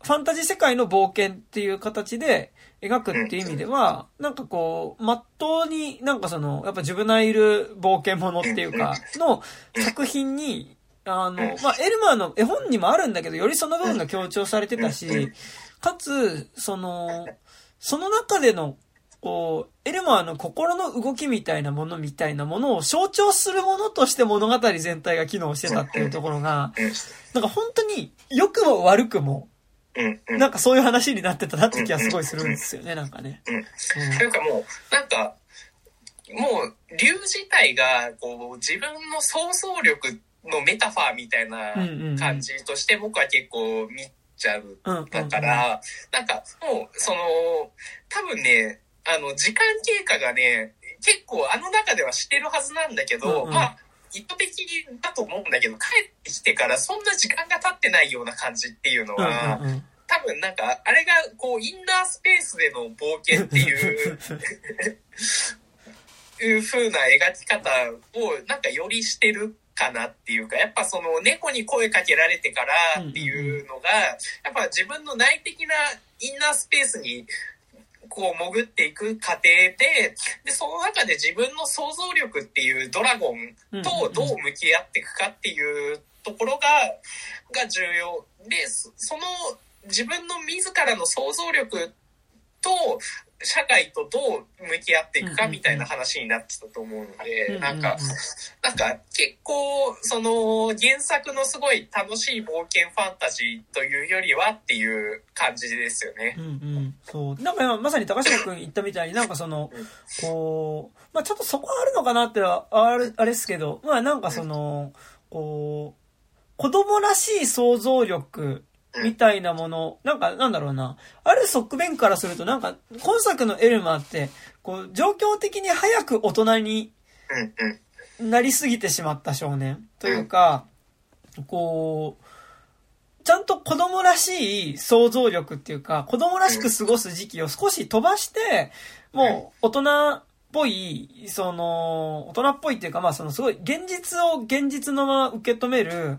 ファンタジー世界の冒険っていう形で描くっていう意味では、なんかこう、まっとうになんかその、やっぱ自分のいる冒険者っていうか、の作品に、あの、まあ、エルマーの絵本にもあるんだけど、よりその部分が強調されてたし、かつ、その、その中でのこう、エルマーの心の動きみたいなものみたいなものを象徴するものとして物語全体が機能してたっていうところが、なんか本当に良くも悪くも、なんかそういう話になってたなって気がすごいするんですよね、なんかね。うん。というかもう、なんか、もう、竜自体が、こう、自分の想像力のメタファーみたいな感じとして僕は結構見ちゃう。だから、なんかもう、その、多分ね、あの、時間経過がね、結構あの中ではしてるはずなんだけど、うんうん、まあ、意図的だと思うんだけど、帰ってきてからそんな時間が経ってないような感じっていうのは、うんうんうん。多分なんか、あれがこう、インナースペースでの冒険っていういう風な描き方をなんかよりしてるかなっていうか、やっぱその猫に声かけられてからっていうのが、やっぱ自分の内的なインナースペースにこう潜っていく過程で、で、その中で自分の想像力っていうドラゴンとどう向き合っていくかっていうところが、が重要。で、その自分の自らの想像力と社会とどう向き合っていくかみたいな話になってたと思うので、なんか、なんか結構、その原作のすごい楽しい冒険ファンタジーというよりはっていう感じですよね。うんうん。そう。なんか今まさに高島くん言ったみたいになんかその、こう、まあちょっとそこあるのかなっては、あれ、あれですけど、まあなんかその、こう、子供らしい想像力みたいなもの、なんか、なんだろうな。ある側面からすると、なんか、今作のエルマーって、こう、状況的に早く大人になりすぎてしまった少年。というか、こう、ちゃんと子供らしい想像力っていうか、子供らしく過ごす時期を少し飛ばして、もう大人っぽい、その、大人っぽいっていうか、まあそのすごい現実を現実のまま受け止める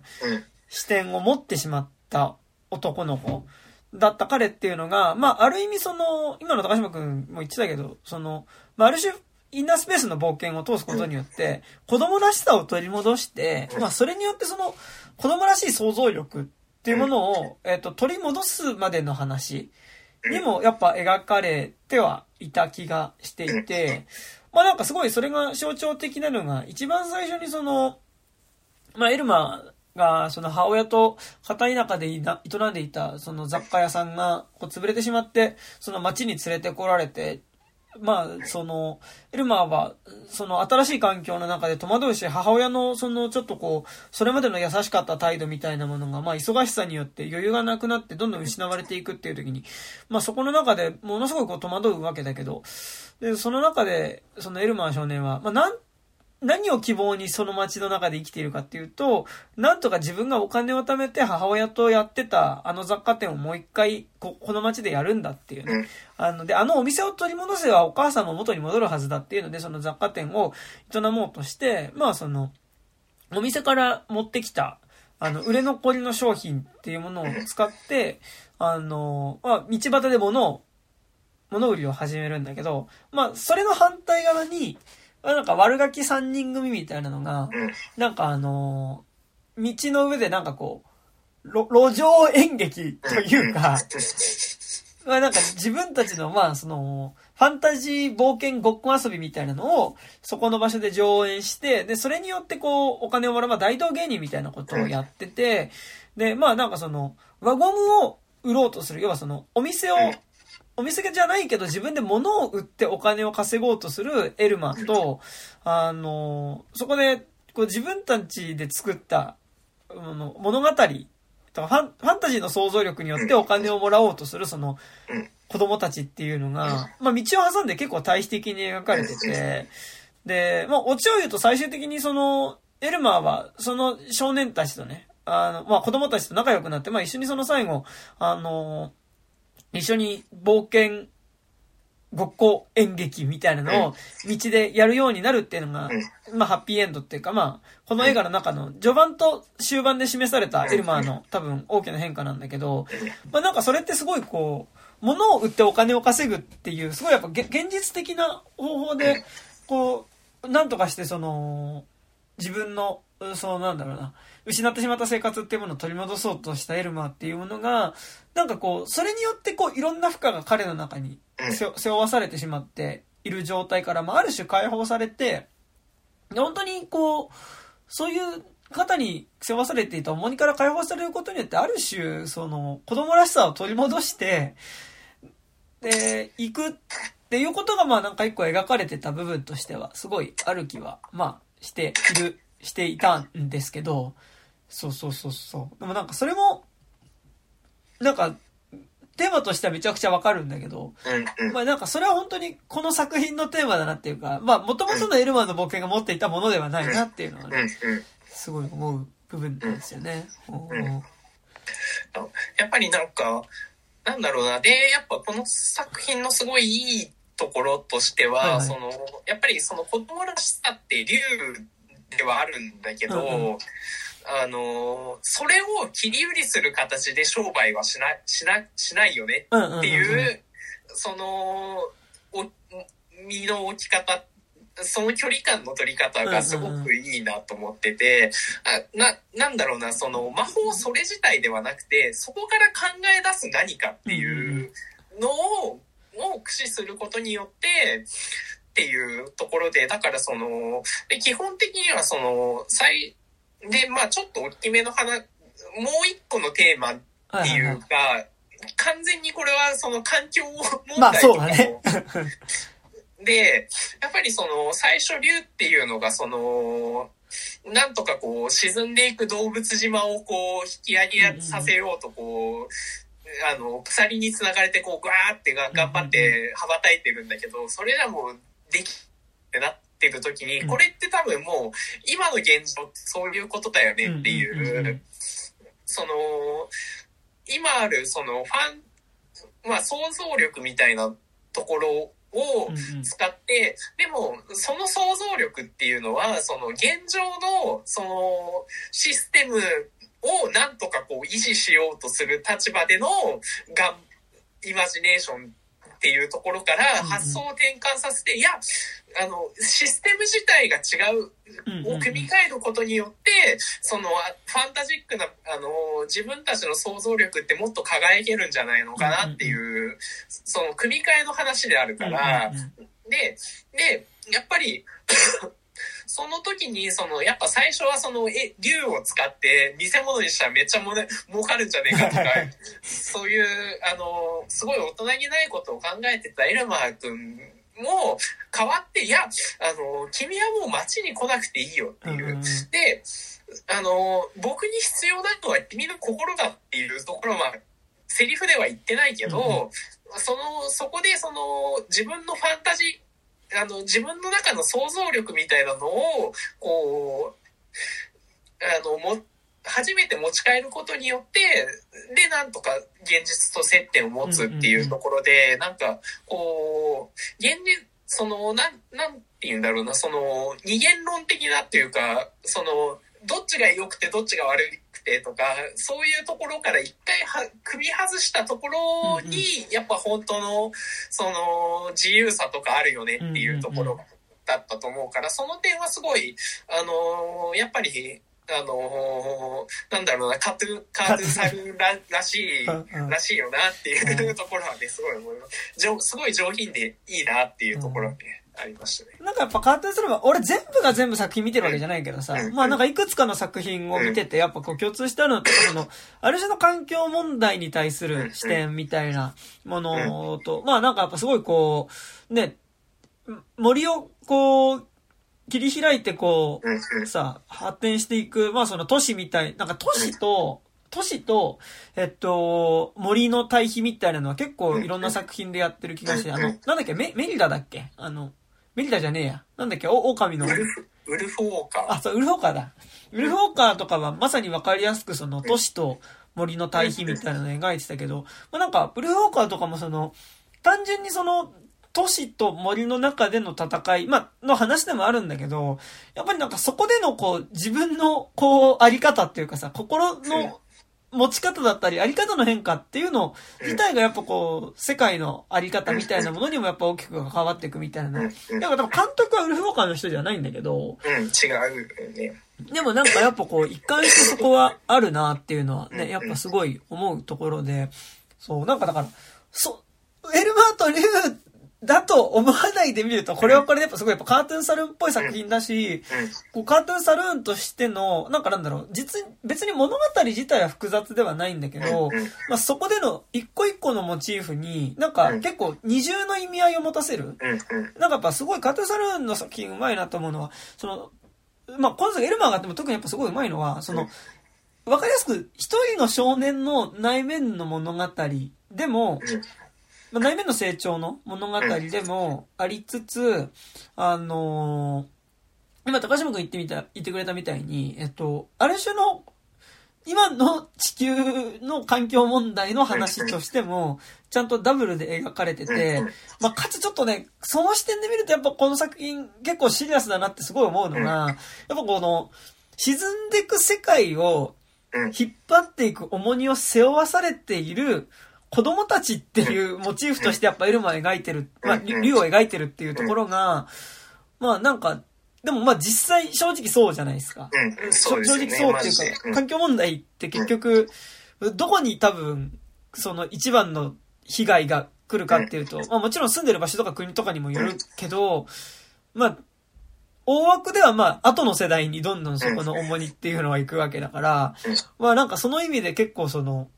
視点を持ってしまった男の子だった彼っていうのが、まあ、ある意味その、今の高島くんも言ってたけど、その、まあ、ある種、インナースペースの冒険を通すことによって、子供らしさを取り戻して、まあ、それによってその、子供らしい想像力っていうものを、えっ、と、取り戻すまでの話にも、やっぱ描かれてはいた気がしていて、まあ、なんかすごいそれが象徴的なのが、一番最初にその、まあ、エルマが、その母親と片田舎で営んでいた、その雑貨屋さんが、こう潰れてしまって、その町に連れてこられて、まあ、その、エルマーは、その新しい環境の中で戸惑うし、母親のそのちょっとこう、それまでの優しかった態度みたいなものが、まあ忙しさによって余裕がなくなってどんどん失われていくっていう時に、まあそこの中でものすごいこう戸惑うわけだけど、で、その中で、そのエルマー少年は、まあなん何を希望にその街の中で生きているかっていうと、なんとか自分がお金を貯めて母親とやってたあの雑貨店をもう一回こ、この街でやるんだっていうね。あの、で、あのお店を取り戻せばお母さんも元に戻るはずだっていうので、その雑貨店を営もうとして、まあその、お店から持ってきた、あの、売れ残りの商品っていうものを使って、あの、まあ、道端で物を、物売りを始めるんだけど、まあ、それの反対側に、なんか悪ガキ3人組みたいなのが、なんかあの道の上でなんかこう、路上演劇というか、まあなんか自分たちのまあその、ファンタジー冒険ごっこ遊びみたいなのを、そこの場所で上演して、で、それによってこう、お金をもらう、まあ大道芸人みたいなことをやってて、で、まあなんかその、輪ゴムを売ろうとする、要はその、お店をお店じゃないけど自分で物を売ってお金を稼ごうとするエルマと、あの、そこで、こう自分たちで作った、物語とかファン、ファンタジーの想像力によってお金をもらおうとするその、子供たちっていうのが、まあ道を挟んで結構対比的に描かれてて、で、まあ、オチを言うと最終的にその、エルマーは、その少年たちとね、あの、まあ、子供たちと仲良くなって、まあ、一緒にその最後、あの、一緒に冒険、ごっこ演劇みたいなのを道でやるようになるっていうのが、まあ、ハッピーエンドっていうか、まあ、この映画の中の序盤と終盤で示されたエルマーの多分大きな変化なんだけど、まあ、なんかそれってすごいこう、物を売ってお金を稼ぐっていう、すごいやっぱ現実的な方法で、こう、なんとかしてその、自分の、そうなんだろうな、失ってしまった生活っていうものを取り戻そうとしたエルマーっていうものが、なんかこう、それによってこう、いろんな負荷が彼の中に背負わされてしまっている状態から、まあ、ある種解放されて、本当にこう、そういう方に背負わされていた重荷から解放されることによって、ある種、その、子供らしさを取り戻して、で、行くっていうことが、まあなんか一個描かれてた部分としては、すごいある気は、まあ、している、していたんですけど、そうそうそうそう。でもなんかそれも、なんか、テーマとしてはめちゃくちゃわかるんだけど、まあなんかそれは本当にこの作品のテーマだなっていうか、まあもともとのエルマンの冒険が持っていたものではないなっていうのはね、すごい思う部分なんですよね。やっぱりなんか、なんだろうな。で、やっぱこの作品のすごいいいところとしては、はいはい、その、やっぱりその子供らしさって竜ではあるんだけど、うんうん。あの、それを切り売りする形で商売はしな、しな、しないよねっていう、その、お、身の置き方、その距離感の取り方がすごくいいなと思ってて、あな、なんだろうな、その魔法それ自体ではなくて、そこから考え出す何かっていうのを、を駆使することによって、っていうところで、だからその、基本的にはその、最、で、まあちょっと大きめの話、もう一個のテーマっていうか、はいはいはい、完全にこれはその環境問題とかも、ね、で、やっぱりその最初竜っていうのがその、なんとかこう沈んでいく動物島をこう引き上げさせようとこう、あの、鎖につながれてこう、ぐわーってが頑張って羽ばたいてるんだけど、それらもできってなってる時に、これって多分もう、今の現状ってそういうことだよねっていう、その、今あるそのファン、まあ想像力みたいなところを使って、でもその想像力っていうのは、その現状のそのシステムをなんとかこう維持しようとする立場でのがん、イマジネーションっていうところから発想を転換させて、いや、あの、システム自体が違うを組み替えることによって、その、ファンタジックな、あの、自分たちの想像力ってもっと輝けるんじゃないのかなっていう、その、組み替えの話であるから、で、で、やっぱりその時に、その、やっぱ最初はその、え、竜を使って偽物にしたらめっちゃも、ね、儲かるんじゃねえかとか、そういう、あの、すごい大人げないことを考えてたエルマー君も変わって、いや、あの、君はもう街に来なくていいよっていう。で、あの、僕に必要なのは君の心だっていうところは、セリフでは言ってないけど、その、そこでその、自分のファンタジー、あの、自分の中の想像力みたいなのを、こう、あの、も、初めて持ち帰ることによって、で、なんとか現実と接点を持つっていうところで、なんか、こう、現実、その、なん、なんて言うんだろうな、その、二元論的なっていうか、その、どっちが良くてどっちが悪くてとか、そういうところから一回は、組み外したところに、やっぱ本当の、その、自由さとかあるよねっていうところだったと思うから、その点はすごい、あのやっぱり、あのー、なんだろうな、カトゥ、カトゥさんららしい、らしいよなっていうところはね、すごい思います。すごい上品でいいなっていうところはね、ありましたね。なんかやっぱカートゥーすれば、俺全部が全部作品見てるわけじゃないけどさ、まあなんかいくつかの作品を見てて、やっぱこう共通してあるのって、その、ある種の環境問題に対する視点みたいなものと、まあなんかやっぱすごいこう、ね、森をこう、切り開いてこう、さ、発展していく、まあその都市みたい、なんか都市と、都市と、えっと、森の対比みたいなのは結構いろんな作品でやってる気がして、あの、なんだっけ、メメリダだっけ？あの、メリタじゃねえや。なんだっけ、お、狼のウ。ルフ、ウルフウォーカー。あ、そう、ウルフォーカーだ。ウルフォーカーとかはまさにわかりやすくその都市と森の対比みたいなのを描いてたけど、まあ、なんか、ウルフォーカーとかもその、単純にその、都市と森の中での戦い、まあ、の話でもあるんだけど、やっぱりなんかそこでのこう、自分のこう、あり方っていうかさ、心の持ち方だったり、あり方の変化っていうの自体がやっぱこう、世界のあり方みたいなものにもやっぱ大きく関わっていくみたいな。だから多分監督はウルフウォーカーの人じゃないんだけど、うん、違うよね。でもなんかやっぱこう、一貫してそこはあるなっていうのはね、やっぱすごい思うところで、そう、なんかだから、そ、エルマート・リュウだと思わないで見ると、これはこれでやっぱすごいやっぱカートゥーンサルーンっぽい作品だし、こうカートゥーンサルーンとしての、なんかなんだろう、実、別に物語自体は複雑ではないんだけど、まあそこでの一個一個のモチーフに、なんか結構二重の意味合いを持たせる。なんかやっぱすごいカートゥーンサルーンの作品うまいなと思うのは、その、まあこの作エルマーがあっても特にやっぱすごいうまいのは、その、わかりやすく一人の少年の内面の物語でも、まあ、内面の成長の物語でもありつつ、あのー、今高島君言ってみた、言ってくれたみたいに、えっと、ある種の、今の地球の環境問題の話としても、ちゃんとダブルで描かれてて、まあ、かつちょっとね、その視点で見るとやっぱこの作品結構シリアスだなってすごい思うのが、やっぱこの、沈んでいく世界を引っ張っていく重荷を背負わされている子供たちっていうモチーフとしてやっぱエルマを描いてる、まあ、竜を描いてるっていうところが、まあなんか、でもまあ実際正直そうじゃないですか。正直そうっていうか、環境問題って結局、どこに多分、その一番の被害が来るかっていうと、まあもちろん住んでる場所とか国とかにもよるけど、まあ、大枠ではまあ、後の世代にどんどんそこの重荷っていうのは行くわけだから、まあなんかその意味で結構その、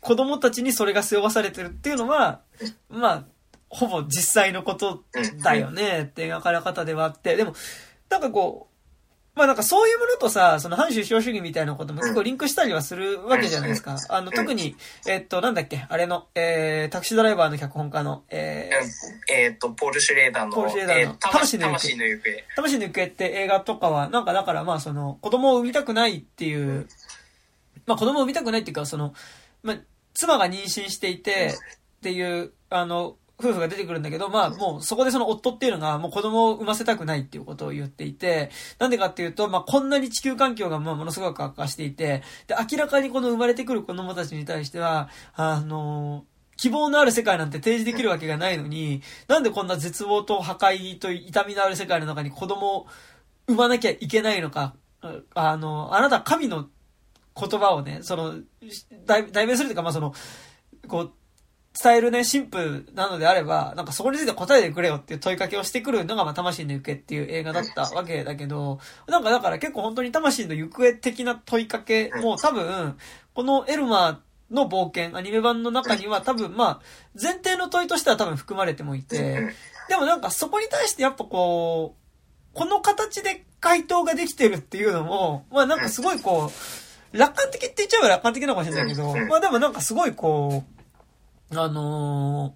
子供たちにそれが背負わされてるっていうのは、まあ、ほぼ実際のことだよねって描かれ方ではあって、でも、なんかこう、まあなんかそういうものとさ、その反首相主義みたいなことも結構リンクしたりはするわけじゃないですか。あの、特に、えっと、なんだっけ、あれの、えー、タクシードライバーの脚本家の、えー、えっと、ポール・シュレーダーの、ポール・シュレーダーの、魂の行方。魂の行方。って映画とかは、なんかだからまあその、子供を産みたくないっていう、まあ子供を産みたくないっていうか、その、まあ、妻が妊娠していて、っていう、あの、夫婦が出てくるんだけど、まあもうそこでその夫っていうのがもう子供を産ませたくないっていうことを言っていて、なんでかっていうと、まあこんなに地球環境がまあものすごく悪化していて、で、明らかにこの生まれてくる子供たちに対しては、あの、希望のある世界なんて提示できるわけがないのに、なんでこんな絶望と破壊と痛みのある世界の中に子供を産まなきゃいけないのか、あの、あなた神の言葉をね、その、代弁するというか、まあその、こう、伝えるね、神父なのであれば、なんかそこについて答えてくれよっていう問いかけをしてくるのが、まあ、魂の行方っていう映画だったわけだけど、なんかだから結構本当に魂の行方的な問いかけも多分、このエルマーの冒険、アニメ版の中には多分まあ、前提の問いとしては多分含まれてもいて、でもなんかそこに対してやっぱこう、この形で回答ができてるっていうのも、まあなんかすごいこう、楽観的って言っちゃえば楽観的なのかもしれないけど、まあでもなんかすごいこう、あの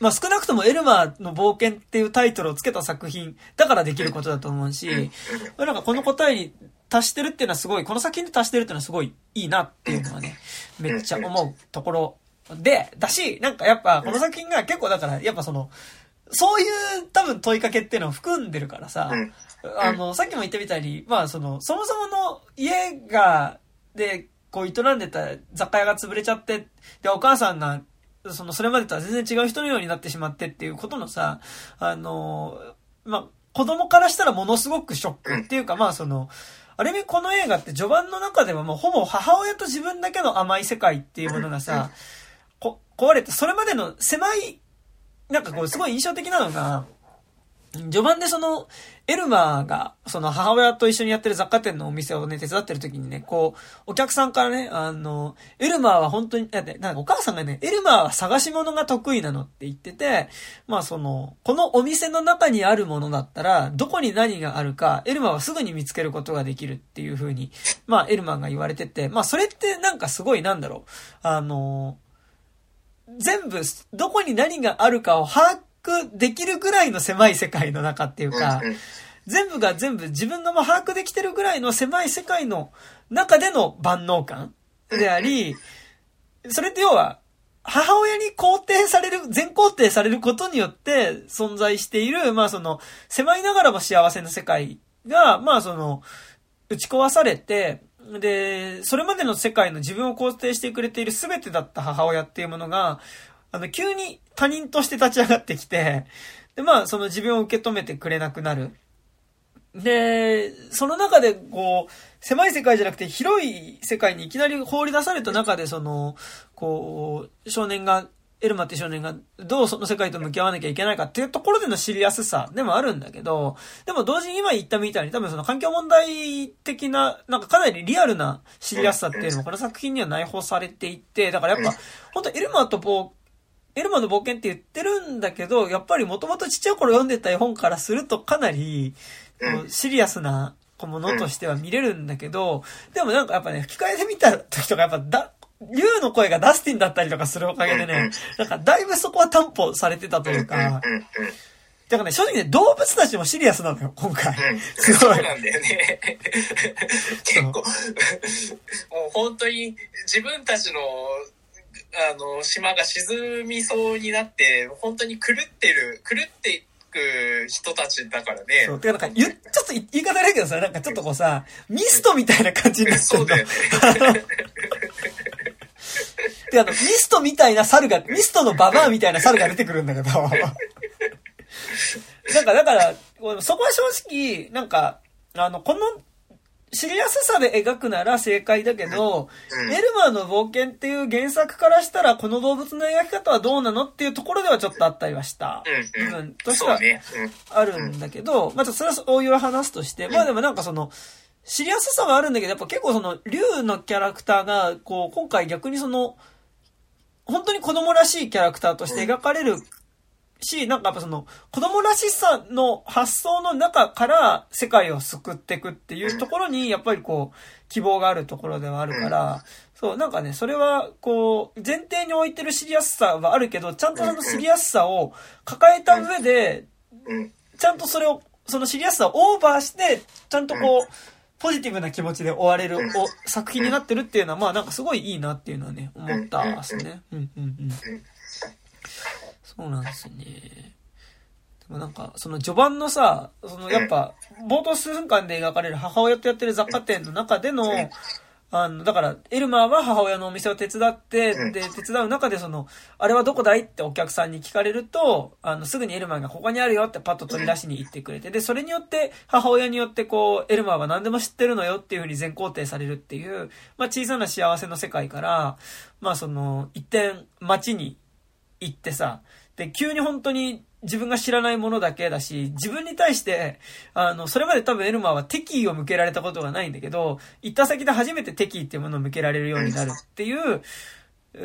ー、まあ少なくともエルマーの冒険っていうタイトルをつけた作品だからできることだと思うし、まあなんかこの答えに達してるっていうのはすごい、この作品で達してるっていうのはすごいいいなっていうのはね、めっちゃ思うところで、だし、なんかやっぱこの作品が結構だから、やっぱその、そういう多分問いかけっていうのを含んでるからさ、あの、さっきも言ったみたいに、まあその、そもそもの家が、で、こう営んでた雑貨屋が潰れちゃって、で、お母さんが、その、それまでとは全然違う人のようになってしまってっていうことのさ、あの、まあ、子供からしたらものすごくショックっていうか、まあその、ある意味この映画って序盤の中ではもうほぼ母親と自分だけの甘い世界っていうものがさ、こ、壊れて、それまでの狭い、なんかこうすごい印象的なのが、序盤でその、エルマーが、その母親と一緒にやってる雑貨店のお店をね、手伝ってる時にね、こう、お客さんからね、あの、エルマーは本当に、だって、なんかお母さんがね、エルマーは探し物が得意なのって言ってて、まあその、このお店の中にあるものだったら、どこに何があるか、エルマーはすぐに見つけることができるっていう風に、まあエルマーが言われてて、まあそれってなんかすごいなんだろう、あの、全部、どこに何があるかを把握できるぐらいの狭い世界の中っていうか全部が全部自分がもう把握できてるぐらいの狭い世界の中での万能感であり、それって要は、母親に肯定される、全肯定されることによって存在している、まあその、狭いながらも幸せな世界が、まあその、打ち壊されて、で、それまでの世界の自分を肯定してくれている全てだった母親っていうものが、あの、急に他人として立ち上がってきて、で、まあ、その自分を受け止めてくれなくなる。で、その中で、こう、狭い世界じゃなくて広い世界にいきなり放り出された中で、その、こう、少年が、エルマって少年がどうその世界と向き合わなきゃいけないかっていうところでの知りやすさでもあるんだけど、でも同時に今言ったみたいに多分その環境問題的な、なんかかなりリアルな知りやすさっていうのもこの作品には内包されていて、だからやっぱ、本当エルマと冒エルマの冒険って言ってるんだけど、やっぱりもともとちっちゃい頃読んでた絵本からするとかなり、シリアスなものとしては見れるんだけど、でもなんかやっぱね、吹き替えで見た時とかやっぱだ、竜の声がダスティンだったりとかするおかげでね、なんかだいぶそこは担保されてたというか、だからね、正直ね、動物たちもシリアスなのよ、今回。すごい。そうなんだよね。結構、もう本当に自分たちの、あの、島が沈みそうになって、本当に狂ってる、狂っていく人たちだからね。そう。てかなんか、言っちょっと言い方悪いけどさ、なんかちょっとこうさ、ミストみたいな感じになっちゃそううだよ の。ね。で、あの、ミストみたいな猿が、ミストのババアみたいな猿が出てくるんだけど。なんか、だから、そこは正直、なんか、あの、この、知りやすさで描くなら正解だけど、うん。エルマーの冒険っていう原作からしたら、この動物の描き方はどうなのっていうところではちょっとあったりはした。部分としてはあるんだけど、まあちょっとそれはそういう話として、まあでもなんかその、知りやすさはあるんだけど、やっぱ結構その、竜のキャラクターが、こう、今回逆にその、本当に子供らしいキャラクターとして描かれるし、なんかやっぱその、子供らしさの発想の中から世界を救っていくっていうところに、やっぱりこう、希望があるところではあるから、そう、なんかね、それは、こう、前提に置いてる知りやすさはあるけど、ちゃんとその知りやすさを抱えた上で、うん。ちゃんとそれを、その知りやすさをオーバーして、ちゃんとこう、ポジティブな気持ちで終われるお作品になってるっていうのは、まあなんかすごいいいなっていうのはね、思ったですね。うんうんうん。そうなんですよね。でもなんか、その序盤のさ、そのやっぱ、冒頭数分間で描かれる母親とやってる雑貨店の中での、あの、だから、エルマーは母親のお店を手伝って、うん。で、手伝う中でその、あれはどこだいってお客さんに聞かれると、あの、すぐにエルマーがここにあるよってパッと取り出しに行ってくれて、で、それによって、母親によってこう、エルマーは何でも知ってるのよっていうふうに全肯定されるっていう、まあ小さな幸せの世界から、まあその、一点街に行ってさ、で、急に本当に自分が知らないものだけだし、自分に対して、あの、それまで多分エルマーは敵意を向けられたことがないんだけど、行った先で初めて敵意っていうものを向けられるようになるっていう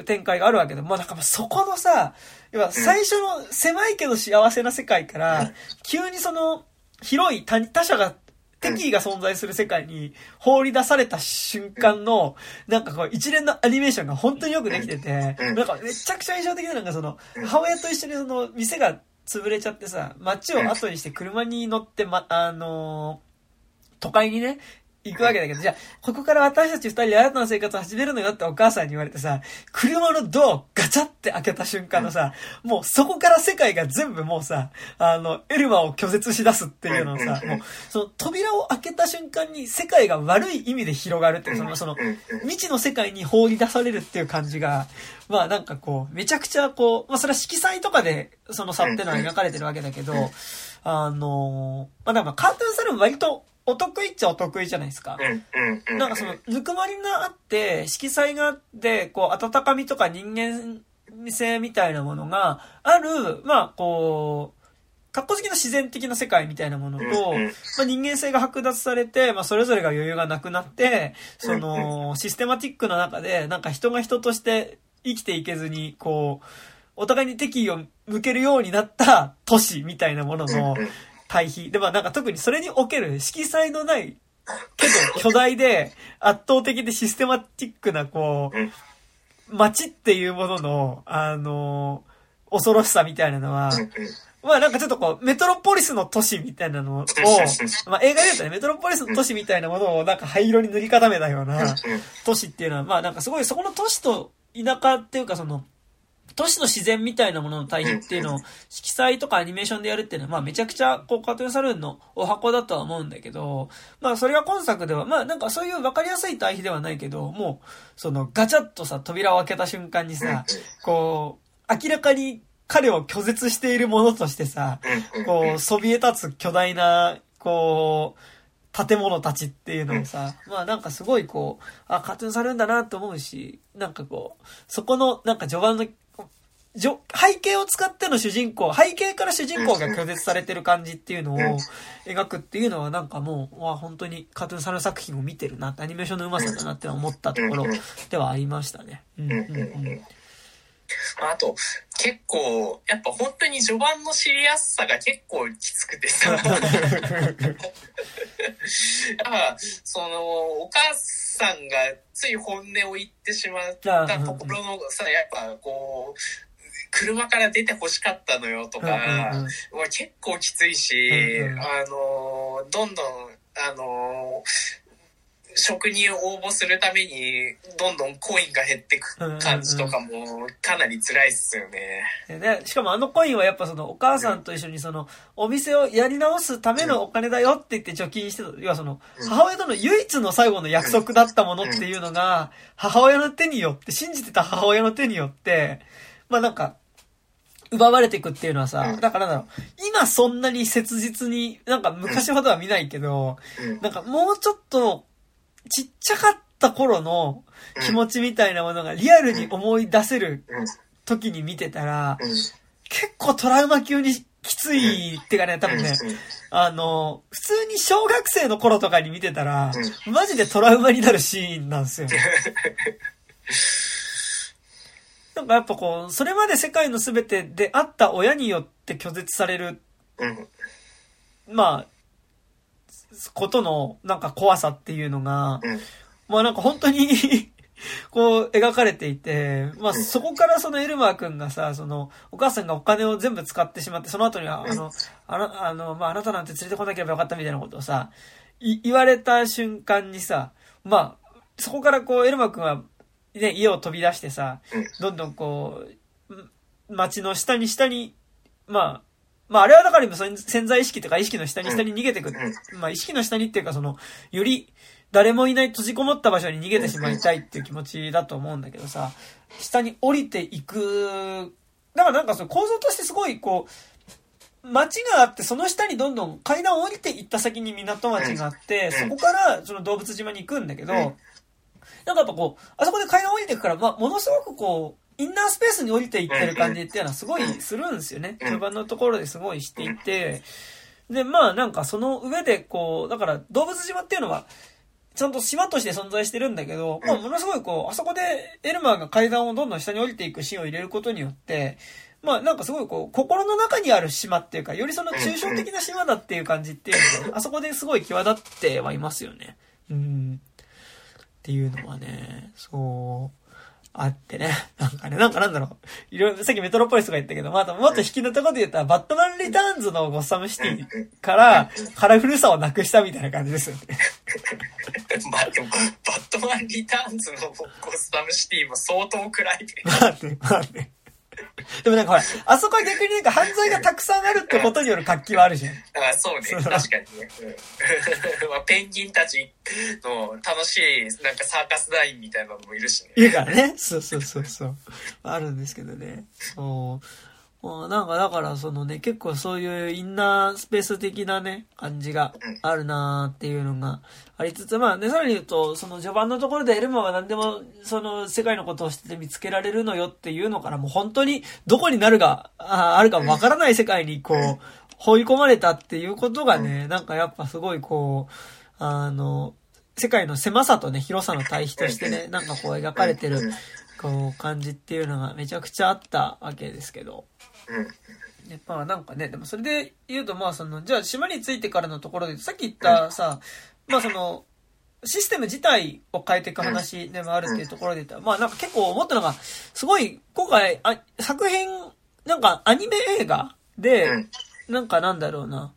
展開があるわけで、もうなんかそこのさ、要は最初の狭いけど幸せな世界から、急にその広い他他者が敵意が存在する世界に放り出された瞬間の、なんかこう一連のアニメーションが本当によくできてて、なんかめちゃくちゃ印象的なのがその、母親と一緒にその店が潰れちゃってさ、街を後にして車に乗って、ま、あのー都会にね、行くわけだけど、じゃあ、ここから私たち二人で新たな生活を始めるのよってお母さんに言われてさ、車のドアをガチャって開けた瞬間のさ、もうそこから世界が全部もうさ、あの、エルマを拒絶し出すっていうのをさ、もう、その扉を開けた瞬間に世界が悪い意味で広がるっていう、その、その、未知の世界に放り出されるっていう感じが、まあなんかこう、めちゃくちゃこう、まあそれは色彩とかでその差っていうのは描かれてるわけだけど、あのまあなんかカートゥーンサルも割とお得意っちゃお得意じゃないですか。なんかその、ぬくまりがあって、色彩があって、こう、温かみとか人間性みたいなものがある、まあ、こう、格好好きの自然的な世界みたいなものと、まあ、人間性が剥奪されて、まあ、それぞれが余裕がなくなって、その、システマティックな中で、なんか人が人として生きていけずに、こう、お互いに敵意を向けるようになった都市みたいなものの対比。で、まあなんか特にそれにおける色彩のない、けど巨大で 圧倒的でシステマティックな、こう、街っていうものの、あの、恐ろしさみたいなのは、まあなんかちょっとこう、メトロポリスの都市みたいなのを、まあ映画で言うとね、メトロポリスの都市みたいなものをなんか灰色に塗り固めたような都市っていうのは、まあなんかすごいそこの都市と田舎っていうかその、都市の自然みたいなものの対比っていうのを色彩とかアニメーションでやるっていうのは、まあめちゃくちゃこうカートゥーンサルーンのお箱だとは思うんだけど、まあそれが今作では、まあなんかそういう分かりやすい対比ではないけど、もうそのガチャッとさ、扉を開けた瞬間にさ、こう、明らかに彼を拒絶しているものとしてさ、こう、そびえ立つ巨大な、こう、建物たちっていうのをさ、まあなんかすごいこう、あ、カートゥーンされるんだなと思うし、なんかこう、そこのなんか序盤の、じょ背景を使っての主人公、背景から主人公が拒絶されてる感じっていうのを描くっていうのはなんかもう、わ、本当にカートゥーンサル作品を見てるなアニメーションの上手さだなって思ったところではありましたね。うんうんうん。あと、結構、やっぱ本当に序盤の知りやすさが結構きつくてさ。やっぱ、その、お母さんがつい本音を言ってしまったところのさ、やっぱこう、車から出て欲しかったのよとか、うんうんうん。結構きついし、うんうん。あの、どんどん、あの、職に応募するために、どんどんコインが減ってく感じとかも、かなり辛いっすよね。でね、しかもあのコインはやっぱそのお母さんと一緒にそのお店をやり直すためのお金だよって言って貯金してた。要はその母親との唯一の最後の約束だったものっていうのが母親の手によって、信じてた母親の手によって、まあなんか、奪われていくっていうのはさ、だからなんだろう、今そんなに切実に、なんか昔ほどは見ないけど、うん。なんかもうちょっとちっちゃかった頃の気持ちみたいなものがリアルに思い出せるうん。時に見てたら、うん。結構トラウマ級にきついってかね、多分ね、あの、普通に小学生の頃とかに見てたら、マジでトラウマになるシーンなんですよ。なんかやっぱこう、それまで世界の全てであった親によって拒絶される、うん。まあ、ことのなんか怖さっていうのが、うん。まあなんか本当に こう描かれていて、まあそこからそのエルマー君がさ、そのお母さんがお金を全部使ってしまって、その後には、あの、あな、あの、まああなたなんて連れてこなければよかったみたいなことをさ、い言われた瞬間にさ、まあ、そこからこうエルマー君はね、家を飛び出してさ、どんどんこう、ん街の下に下に、まあ、まああれはだから今潜潜在意識とか意識の下に下に逃げてく。まあ意識の下にっていうかその、より誰もいない閉じこもった場所に逃げてしまいたいっていう気持ちだと思うんだけどさ、下に降りていく、だからなんかその構造としてすごいこう、街があって、その下にどんどん階段を降りていった先に港町があって、そこからその動物島に行くんだけど、なんかやっぱこう、あそこで階段降りていくから、まあ、ものすごくこう、インナースペースに降りていってる感じっていうのはすごいするんですよね。序盤のところですごいしていて、で、まあなんかその上でこう、だから動物島っていうのは、ちゃんと島として存在してるんだけど、まあものすごいこう、あそこでエルマーが階段をどんどん下に降りていくシーンを入れることによって、まあなんかすごいこう、心の中にある島っていうか、よりその抽象的な島だっていう感じっていうのが、あそこですごい際立ってはいますよね。うん。っていうのはね、そう、あってね。なんかね、なんかなんだろう。いろいろ、さっきメトロポリスとか言ったけど、またもっと引きのところで言ったら、バットマンリターンズのゴッサムシティから、カラフルさをなくしたみたいな感じですよね。まあでも、バットマンリターンズのゴスタムシティも相当暗いで。まあね、まあね。でもなんかほら、あそこは逆になんか犯罪がたくさんあるってことによる活気はあるじゃん。あそうね、確かにね。うん まあ、ペンギンたちの楽しい、なんかサーカス団員みたいなのもいるしね。いるからね。そうそうそうそう。あるんですけどね。そう。まあなんかだからそのね、結構そういうインナースペース的なね、感じがあるなーっていうのがありつつ、まあね、さらに言うと、その序盤のところでエルマは何でもその世界のことを知ってて見つけられるのよっていうのからもう本当にどこになるが、ああるかわからない世界にこう、放り込まれたっていうことがね、なんかやっぱすごいこう、あの、世界の狭さとね、広さの対比としてね、なんかこう描かれてる、こう感じっていうのがめちゃくちゃあったわけですけど。うん。ね、まあなんかね、でもそれで言うとまあその、じゃあ島に着いてからのところで、さっき言ったさ、まあその、システム自体を変えていく話でもあるっていうところで言った。ら、まあなんか結構思ったのが、すごい今回、あ作品なんかアニメ映画で、うん。なんかなんだろうな、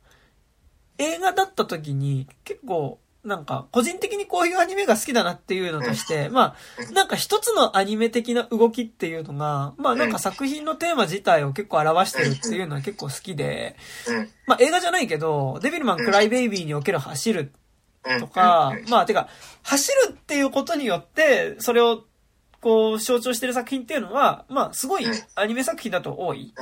映画だった時に結構、なんか、個人的にこういうアニメが好きだなっていうのとして、まあ、なんか一つのアニメ的な動きっていうのが、まあなんか作品のテーマ自体を結構表してるっていうのは結構好きで、うん。まあ映画じゃないけど、デビルマンクライベイビーにおける走るうん。とかうん、まあてか、走るっていうことによって、それをこう象徴してる作品っていうのは、まあすごいアニメ作品だと多い。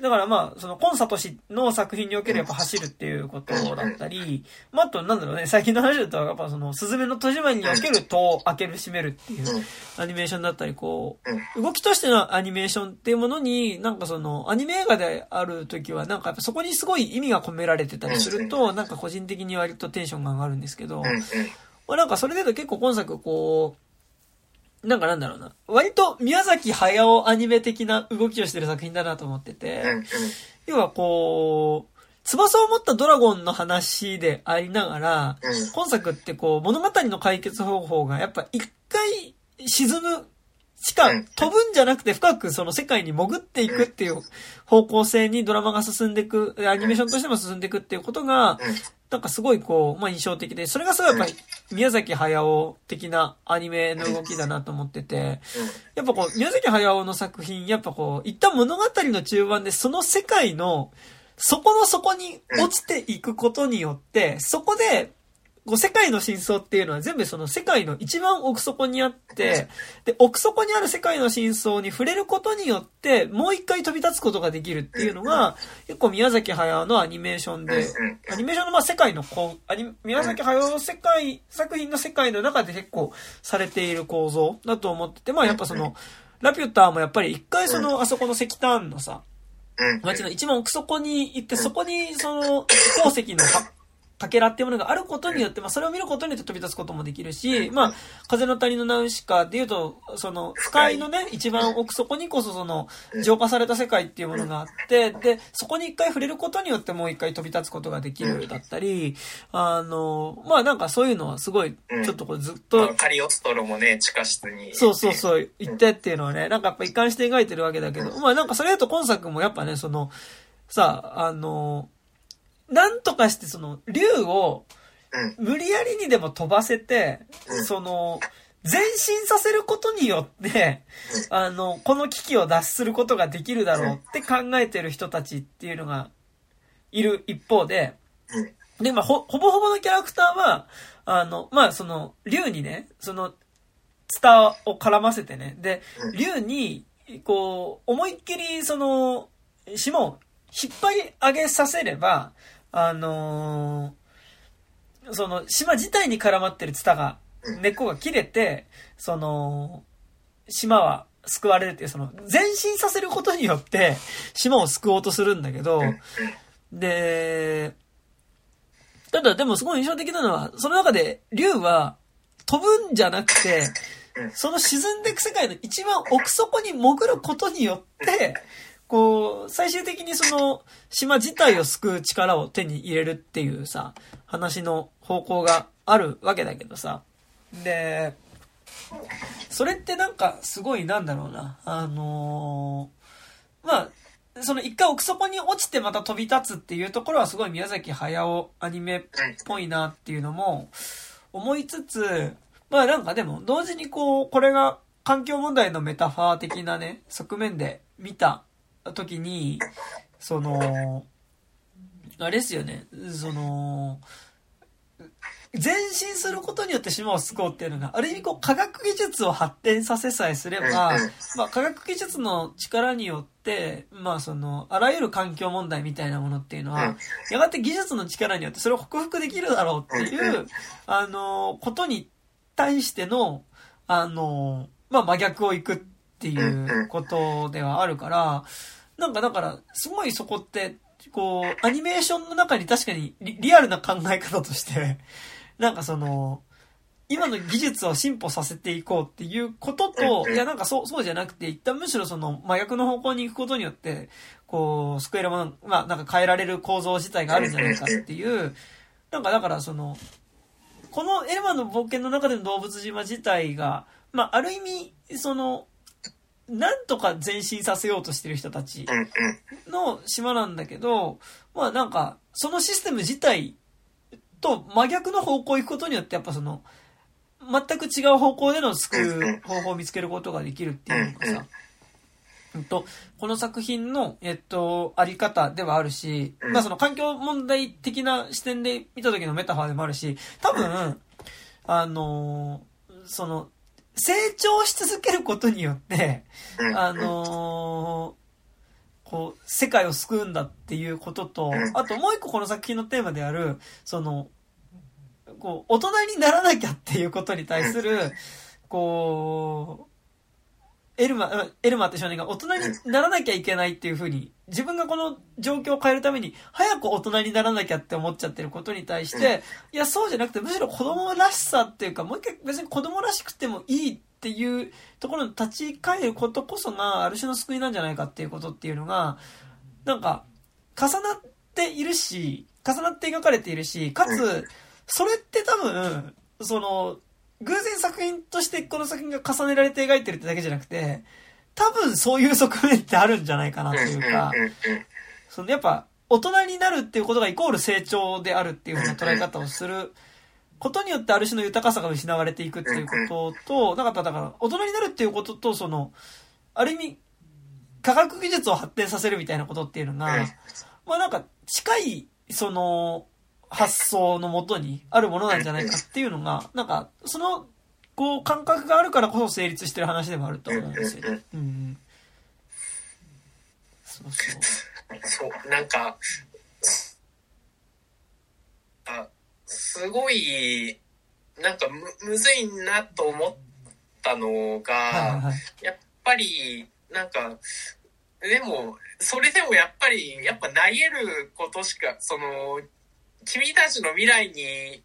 だからまあ、その、コンサトシの作品におけるやっぱ走るっていうことだったり、まああとなんだろうね、最近の話だとやっぱその、スズメの戸締まりにおける戸を開ける閉めるっていうアニメーションだったり、こう、動きとしてのアニメーションっていうものに、なんかその、アニメ映画である時は、なんかやっぱそこにすごい意味が込められてたりすると、なんか個人的に割とテンションが上がるんですけど、うん。まあなんかそれで結構今作こう、なんかなんだろうな。割と宮崎駿アニメ的な動きをしてる作品だなと思ってて、うん。要はこう、翼を持ったドラゴンの話でありながら、うん。今作ってこう、物語の解決方法がやっぱ一回沈むしかうん。飛ぶんじゃなくて深くその世界に潜っていくっていう方向性にドラマが進んでいく、アニメーションとしても進んでいくっていうことが、なんかすごいこう、まあ印象的で、それがすごいやっぱり宮崎駿的なアニメの動きだなと思ってて、やっぱこう、宮崎駿の作品、やっぱこう、一旦物語の中盤でその世界の底の底に落ちていくことによって、そこで、こう世界の真相っていうのは全部その世界の一番奥底にあって、で、奥底にある世界の真相に触れることによって、もう一回飛び立つことができるっていうのが、結構宮崎駿のアニメーションで、アニメーションのまあ世界のこう、アニ宮崎駿の世界、作品の世界の中で結構されている構造だと思ってて、まあやっぱその、ラピュターもやっぱり一回その、あそこの石炭のさ、うん。街の一番奥底に行って、そこにその、鉱石のかかけらっていうものがあることによって、まあそれを見ることによって飛び立つこともできるし、まあ、風の谷のナウシカで言うと、その、不快のね、一番奥底にこそその、浄化された世界っていうものがあって、で、そこに一回触れることによってもう一回飛び立つことができるだったり、あの、まあなんかそういうのはすごい、ちょっとこうずっと、カリオストロもね、地下室に。そうそうそう、言ってっていうのはね、なんかやっぱ一貫して描いてるわけだけど、まあなんかそれだと今作もやっぱね、その、さあ、あの、なんとかしてその、竜をうん。無理やりにでも飛ばせて、その、前進させることによって、あの、この危機を脱出することができるだろうって考えてる人たちっていうのがいる一方で、で、まあ、ほ、ほぼほぼのキャラクターは、あの、まあ、その、竜にね、その、ツタを絡ませてね、で、竜に、こう、思いっきり、その、島を引っ張り上げさせれば、あのーその、島自体に絡まってるツタが、根っこが切れて、その、島は救われるっていう、その、前進させることによって、島を救おうとするんだけど、で、ただでもすごい印象的なのは、その中で、竜は飛ぶんじゃなくて、その沈んでいく世界の一番奥底に潜ることによって、こう、最終的にその島自体を救う力を手に入れるっていうさ、話の方向があるわけだけどさ。で、それってなんかすごいなんだろうな。あのーまあ、その一回奥底に落ちてまた飛び立つっていうところはすごい宮崎駿アニメっぽいなっていうのも思いつつ、まあなんかでも同時にこう、これが環境問題のメタファー的なね、側面で見た時に、その、あれですよね、その、前進することによって島を救おうっていうのが、ある意味こう科学技術を発展させさえすれば、まあ科学技術の力によって、まあその、あらゆる環境問題みたいなものっていうのは、やがて技術の力によってそれを克服できるだろうっていう、あの、ことに対しての、あの、まあ真逆をいくっていうことではあるから、なんかだから、すごいそこって、こう、アニメーションの中に確かにリリアルな考え方として、なんかその、今の技術を進歩させていこうっていうことと、いやなんかそう、そうじゃなくて、一旦むしろその真逆の方向に行くことによって、こう、救えるもの、まあなんか変えられる構造自体があるんじゃないかっていう、なんかだからその、このエルマの冒険の中での動物島自体が、まあある意味、その、なんとか前進させようとしてる人たちの島なんだけど、まあなんか、そのシステム自体と真逆の方向行くことによって、やっぱその、全く違う方向での救う方法を見つけることができるっていうのがさ、うんと、この作品の、えっと、あり方ではあるし、まあその環境問題的な視点で見た時のメタファーでもあるし、多分、あのその、成長し続けることによって、あのこう、世界を救うんだっていうことと、あともう一個この作品のテーマである、その、こう、大人にならなきゃっていうことに対する、こう、エルマ、エルマって少年が大人にならなきゃいけないっていうふうに、自分がこの状況を変えるために、早く大人にならなきゃって思っちゃってることに対して、いや、そうじゃなくて、むしろ子供らしさっていうか、もう一回別に子供らしくてもいいっていうところに立ち返ることこそが、ある種の救いなんじゃないかっていうことっていうのが、なんか、重なっているし、重なって描かれているし、かつ、それって多分、その、偶然作品としてこの作品が重ねられて描いてるってだけじゃなくて、多分そういう側面ってあるんじゃないかなというか、そのやっぱ大人になるっていうことがイコール成長であるっていうふうな捉え方をすることによってある種の豊かさが失われていくっていうことと、なんかだから大人になるっていうことと、その、ある意味、科学技術を発展させるみたいなことっていうのが、まあなんか近い、その、発想のもとにあるものなんじゃないかっていうのが、なんか、その、こう、感覚があるからこそ成立してる話でもあると思うんですよね。うん。そうそう。そう、なんか、あ、すごい、なんかむ、むずいなと思ったのが、はいはいはい、やっぱり、なんか、でも、それでもやっぱり、やっぱ投げることしか、その、君たちの未来に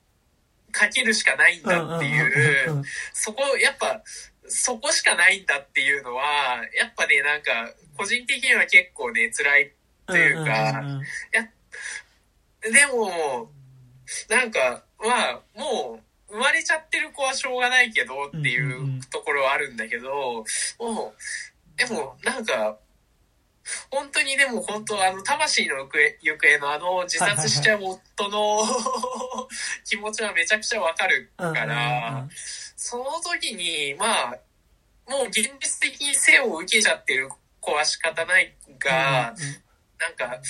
かけるしかないんだっていう、そこ、やっぱ、そこしかないんだっていうのは、やっぱね、なんか、個人的には結構ね、辛いっていうか、や、でも、なんか、まあ、もう、生まれちゃってる子はしょうがないけどっていうところはあるんだけど、もう、でも、なんか、本当にでも本当あの魂の行方行方のあの自殺しちゃう夫の 気持ちはめちゃくちゃわかるから、その時にまあもう現実的に生を受けちゃってる子は仕方ないが、なんか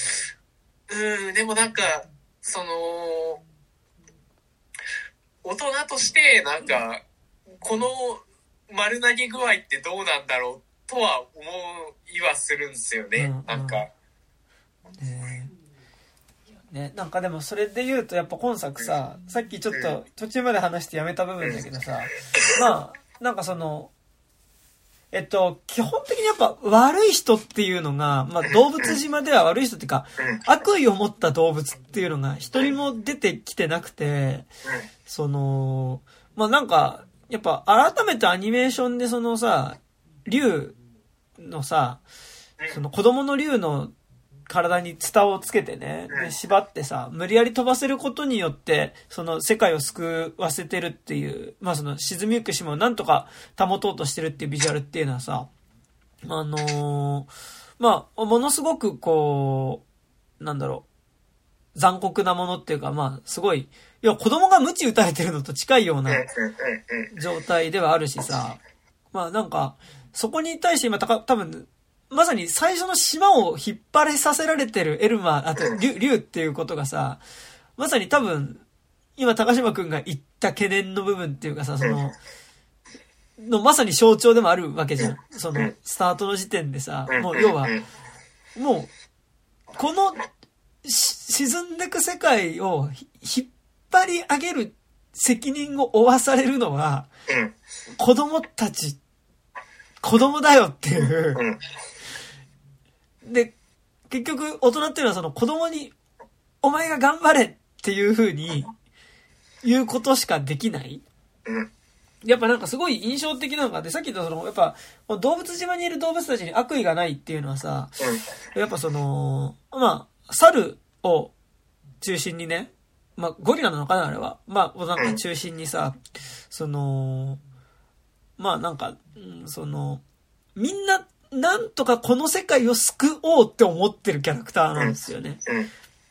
うんでもなんかその大人としてなんかこの丸投げ具合ってどうなんだろうとは思いはするんですよね、うんうん、なんか。えー、ね、なんかでもそれで言うとやっぱ今作さ、さっきちょっと途中まで話してやめた部分だけどさ、まあ、なんかその、えっと、基本的にやっぱ悪い人っていうのが、まあ動物島では悪い人っていうか、悪意を持った動物っていうのが一人も出てきてなくて、その、まあなんか、やっぱ改めてアニメーションでそのさ、竜のさ、その子供の竜の体にツタをつけてね、縛ってさ、無理やり飛ばせることによって、その世界を救わせてるっていう、まあその沈みゆく島をなんとか保とうとしてるっていうビジュアルっていうのはさ、あのー、まあ、ものすごくこう、なんだろう、残酷なものっていうか、まあ、すごい、いや、子供が鞭打たれてるのと近いような状態ではあるしさ、まあなんか、そこに対して今たか、多分、まさに最初の島を引っ張れさせられてるエルマ、あと、竜、竜っていうことがさ、まさに多分、今高島くんが言った懸念の部分っていうかさ、その、のまさに象徴でもあるわけじゃん。その、スタートの時点でさ、もう要は、もう、この、沈んでく世界を引っ張り上げる責任を負わされるのは、子供たち子供だよっていう。で、結局、大人っていうのはその子供に、お前が頑張れっていう風に、言うことしかできない。やっぱなんかすごい印象的なのがあって、さっき言ったその、やっぱ、動物島にいる動物たちに悪意がないっていうのはさ、やっぱその、まあ、猿を中心にね、まあ、ゴリラなのかなあれは。まあ、なんか中心にさ、その、まあなんか、うん、その、みんな、なんとかこの世界を救おうって思ってるキャラクターなんですよね。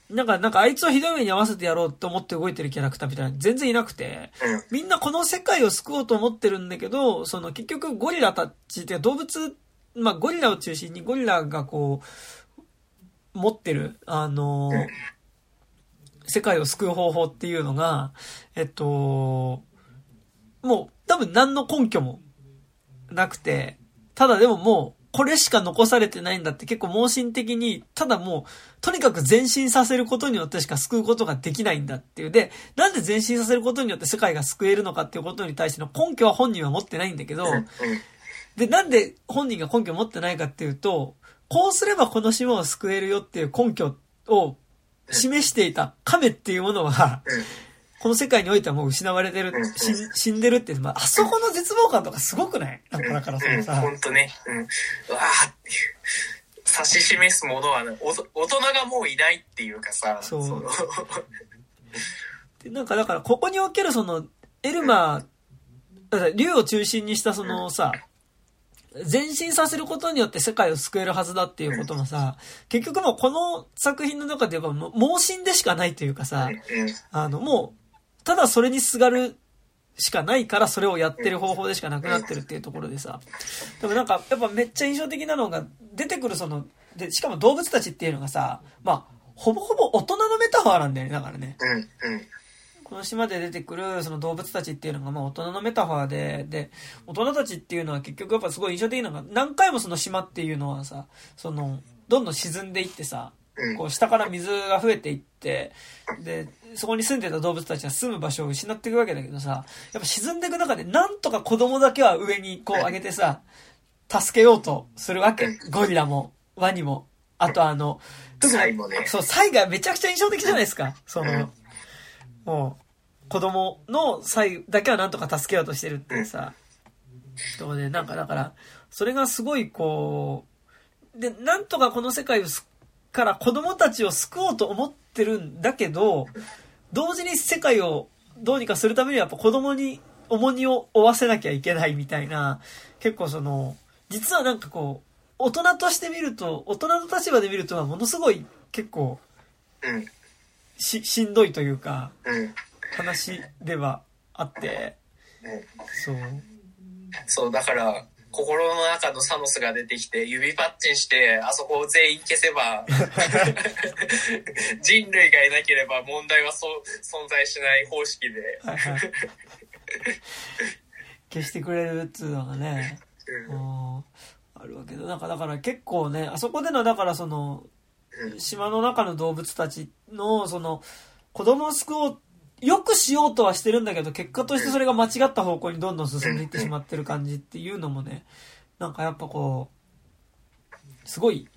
うん。なんか、なんかあいつをひどい目に合わせてやろうと思って動いてるキャラクターみたいな全然いなくて、うん。みんなこの世界を救おうと思ってるんだけど、その結局ゴリラたちって動物、まあゴリラを中心にゴリラがこう、持ってる、あのうん世界を救う方法っていうのが、えっと、もう多分何の根拠もなくて、ただでももう、これしか残されてないんだって結構盲信的に、ただもう、とにかく前進させることによってしか救うことができないんだっていう。で、なんで前進させることによって世界が救えるのかっていうことに対しての根拠は本人は持ってないんだけど、うん。で、なんで本人が根拠を持ってないかっていうと、こうすればこの島を救えるよっていう根拠を示していた亀っていうものは、うん。この世界においてはもう失われてるうん、死ん死んでるって、まあ、あそこの絶望感とかすごくない？なんかだからそうん。のさ、ほんとね。うん。うわーっていう。指し示すものはね、おと大人がもういないっていうかさ。そうのでなんかだからここにおけるその、エルマー、だから竜を中心にしたそのさ、前進させることによって世界を救えるはずだっていうこともさ、結局もうこの作品の中で言えばもう盲信でしかないというかさ、うん。あの、もう、ただそれにすがるしかないからそれをやってる方法でしかなくなってるっていうところでさ。でもなんか、やっぱめっちゃ印象的なのが、出てくるその、で、しかも動物たちっていうのがさ、まあ、ほぼほぼ大人のメタファーなんだよね、だからね。うん。うん。この島で出てくるその動物たちっていうのがまあ大人のメタファーで、で、大人たちっていうのは結局やっぱすごい印象的なのが、何回もその島っていうのはさ、その、どんどん沈んでいってさ、うん。こう下から水が増えていって、で、そこに住んでた動物たちは住む場所を失っていくわけだけどさ、やっぱ沈んでいく中でなんとか子供だけは上にこう上げてさ、助けようとするわけ。ゴリラも、ワニも。あとあの、特にね。そう、サイがめちゃくちゃ印象的じゃないですか。その、もう、子供のサイだけはなんとか助けようとしてるっていうさ、ところで、なんかだから、それがすごいこう、で、なんとかこの世界をすから子供たちを救おうと思ってるんだけど、同時に世界をどうにかするためにはやっぱ子供に重荷を負わせなきゃいけないみたいな、結構その、実はなんかこう、大人として見ると、大人の立場で見ると、ものすごい結構うん。し、しんどいというか、うん。話ではあって、うんそう。そう、だから、心の中のサノスが出てきて、指パッチンして、あそこを全員消せば、人類がいなければ問題はそう存在しない方式で。はいはい。消してくれるっつうのがね、あるわけだ。なんかだから結構ね、あそこでのだからその、うん島の中の動物たちの、その、子供を救おう、よくしようとはしてるんだけど、結果としてそれが間違った方向にどんどん進んでいってしまってる感じっていうのもね、なんかやっぱこう、すごい、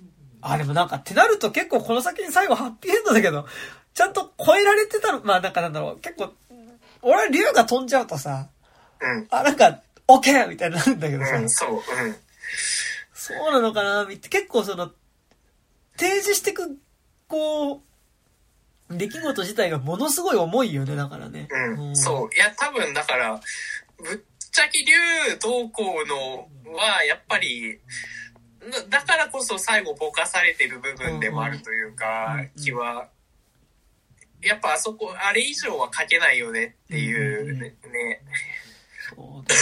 あ、でもなんかってなると結構この先に最後ハッピーエンドだけど、ちゃんと超えられてたの、まあなんかなんだろう、結構、俺は竜が飛んじゃうとさ、うん。あ、なんか、オッケーみたいになるんだけどさ、うん、そう。うん。そうなのかな結構その、提示してく、こう、出来事自体がものすごい重いよね、だからね。うん、そう。いや、多分だから、ぶっちゃけ竜同行のは、やっぱり、だだからこそ最後ぼかされてる部分でもあるというか、うん。気は、やっぱあそこ、あれ以上は書けないよねっていうね。ねそうだ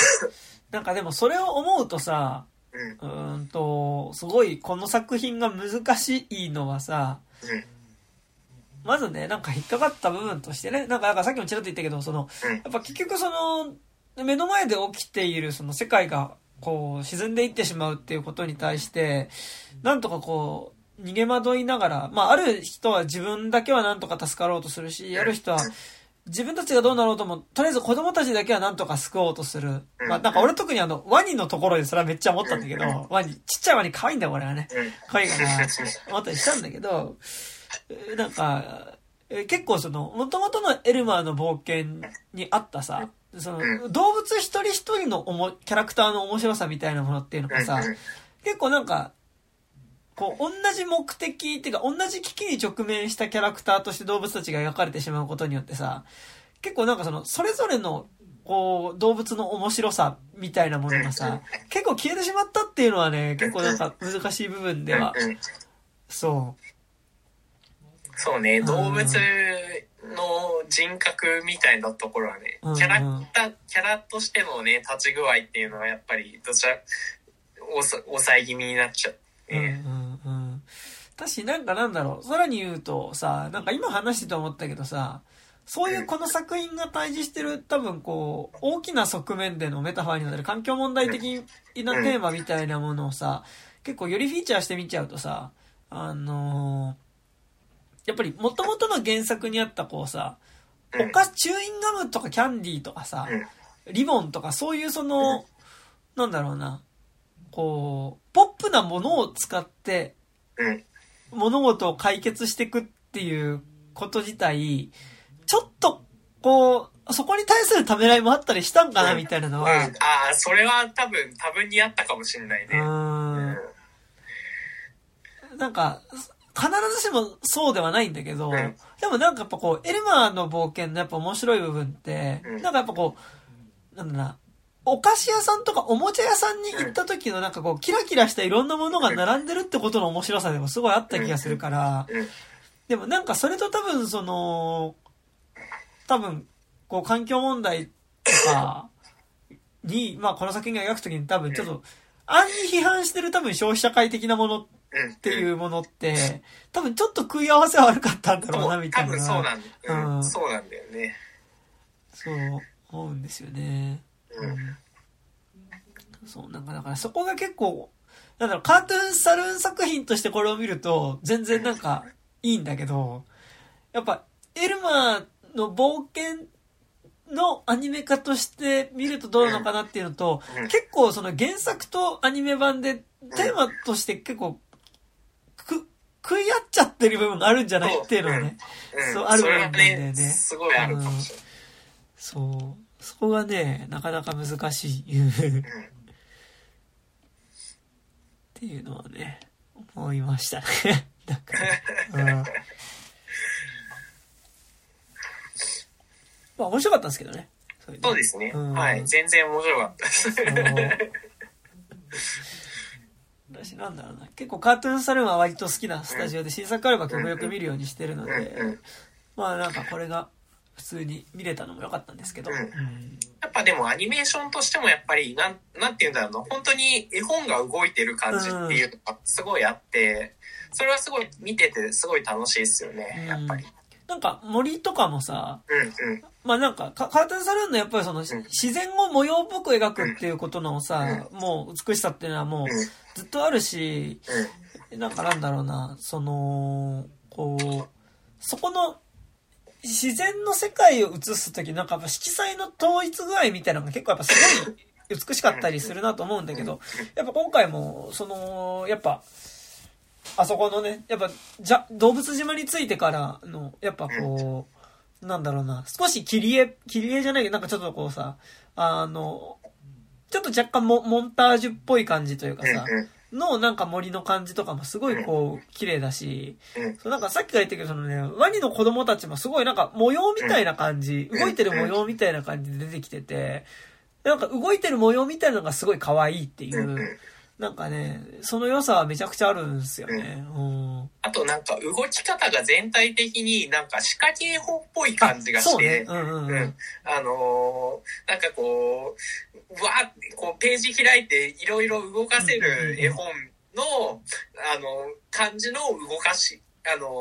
なんかでもそれを思うとさ、うん、うーんと、すごいこの作品が難しいのはさ、うん、まずね、なんか引っかかった部分としてね、なんかなんかさっきもちらっと言ったけど、その、うんやっぱ結局その、目の前で起きているその世界がこう沈んでいってしまうっていうことに対して、なんとかこう、逃げ惑いながら、まあある人は自分だけはなんとか助かろうとするし、ある人は自分たちがどうなろうとも、とりあえず子供たちだけはなんとか救おうとする。まあなんか俺特にあの、ワニのところでそれはめっちゃ思ったんだけど、ワニ、ちっちゃいワニ可愛いんだよ俺はね。うん。可愛いかな、思ったりしたんだけど、えー なんか、えー結構その、元々のエルマーの冒険にあったさ、その、う動物一人一人のおも、キャラクターの面白さみたいなものっていうのがさ、うん結構なんか、こう、同じ目的っていうか、同じ危機に直面したキャラクターとして動物たちが描かれてしまうことによってさ、結構なんかその、それぞれのこう、動物の面白さみたいなものがさ、結構消えてしまったっていうのはね、結構なんか難しい部分では、うんうんそそうね、ん動物の人格みたいなところはね、うんキャラクター、キャラとしてのね、立ち具合っていうのはやっぱり、どちら、抑え気味になっちゃう。う。うんねうんうん。だし、なんかなんだろう、さらに言うとさ、なんか今話してて思ったけどさ、そういうこの作品が対峙してる多分こう、大きな側面でのメタファーになる環境問題的なテーマみたいなものをさ、結構よりフィーチャーしてみちゃうとさ、あのーやっぱり元々の原作にあったこうさ、うん。お菓子、チューインガムとかキャンディーとかさ、うん。リボンとかそういうその、なんだろうな、こう、ポップなものを使ってうん。物事を解決していくっていうこと自体、ちょっと、こう、そこに対するためらいもあったりしたんかなみたいなのうん、は、ああ、それは多分、多分にあったかもしれないうね。ん、なんか、必ずしもそうではないんだけど、うん。でもなんかやっぱこう、エルマーの冒険のやっぱ面白い部分って、うん。なんかやっぱこう、なんだな、お菓子屋さんとかおもちゃ屋さんに行った時のなんかこう、キラキラしたいろんなものが並んでるってことの面白さでもすごいあった気がするから、うん。でもなんかそれと多分その、多分、こう環境問題とかに、まあこの作品が描くときに多分ちょっと、暗に批判してる多分消費社会的なものっうん。ていうものって、多分ちょっと食い合わせは悪かったんだろうな、みたいな。多分そうなんだ、うんうんそうなんだよね。そう、思うんですよね。うん。そう、なんかだからそこが結構、なんだろう、カートゥーンサルーン作品としてこれを見ると、全然なんかいいんだけど、やっぱ、エルマーの冒険のアニメ化として見るとどうなのかなっていうのと、うん結構その原作とアニメ版でテーマとして結構、く、食い合っちゃってる部分があるんじゃないっていうのはね、うん。そうある部分なんだよねね、すごいあるかもしれない。そう、そこがね、なかなか難しい。っていうのはね、思いましたね。だから、うん。まあ面白かったんですけどね。そうですね。うんはい。全然面白かったです。私なんだろうな。結構カートゥーンサルーンは割と好きなスタジオで新作あれば極力見るようにしてるのうん。で、うん。まあなんかこれが普通に見れたのも良かったんですけど、うん。うん。やっぱでもアニメーションとしてもやっぱり、なん、なんて言うんだろうな、本当に絵本が動いてる感じっていうのがすごいあって、それはすごい見ててすごい楽しいですよね、やっぱり。なんか森とかもさ、うんうん。まあなんか、カカーテンサルーンのやっぱりその、ん。自然を模様っぽく描くっていうことのさ、もう美しさっていうのはもううんずっとあるし、なんかなんだろうな、その、こう、そこの、自然の世界を映すときなんかやっぱ色彩の統一具合みたいなのが結構やっぱすごい美しかったりするなと思うんだけど、やっぱ今回も、その、やっぱ、あそこのね、やっぱ、じゃ、動物島についてからの、やっぱこう、なんだろうな、少し切り絵、切り絵じゃないけど、なんかちょっとこうさ、あの、ちょっと若干モモンタージュっぽい感じというかさ、うんのなんか森の感じとかもすごいこう、綺麗だし、うん。そうなんかさっきから言ったけど、そのね、ワニの子供たちもすごいなんか模様みたいな感じ、うん。動いてる模様みたいな感じで出てきてて、なんか動いてる模様みたいなのがすごい可愛いっていう、なんかね、その良さはめちゃくちゃあるんですよね。うん。あとなんか動き方が全体的になんか仕掛け絵本っぽい感じがして、ね。うんうんううんん。あのーなんかこう、わーってこうページ開いていろいろ動かせる絵本の、あの、感じの動かし、あのー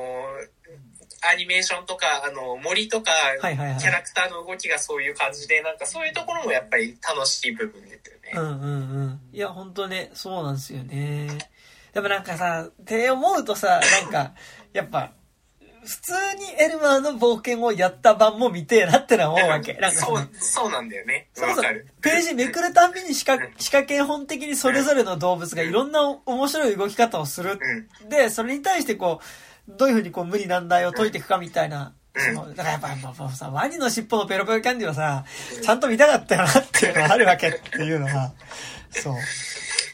アニメーションとか、あの、森とか、はいはいはいキャラクターの動きがそういう感じで、なんかそういうところもやっぱり楽しい部分ですよね。うんうんうん。いや、本当ね、そうなんですよね。でもなんかさ、って思うとさ、なんか、やっぱ、普通にエルマーの冒険をやった版も見てえなってのは思うわけ。なんかそう、そうなんだよね。そうそうわかる。。ページめくるたんびに仕掛仕掛け本的にそれぞれの動物がいろんな面白い動き方をする。うん。で、それに対してこう、どういうふうにこう無理難題を解いていくかみたいな。うんそのだからやっぱもうさ、ワニの尻尾のペロペロキャンディはさ、ちゃんと見たかったよなっていうのがあるわけっていうのは、そう。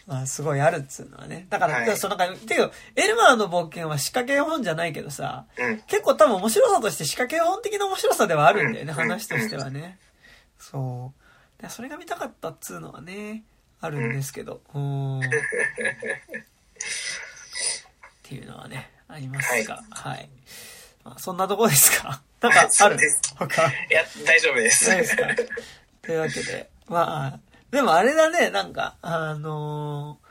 まあ、すごいあるっつうのはね。だから、はいそのなんか、ていうかエルマーの冒険は仕掛け本じゃないけどさ、うん。結構多分面白さとして仕掛け本的な面白さではあるんだよね、うん話としてはね。そう。でそれが見たかったっつうのはね、あるんですけど。うん。っていうのはね、ありますが、はい。まあ、そんなとこですか？なんかある？そうです。他？いや、大丈夫です。ですか？というわけで、まあ、でもあれだね、なんか、あのー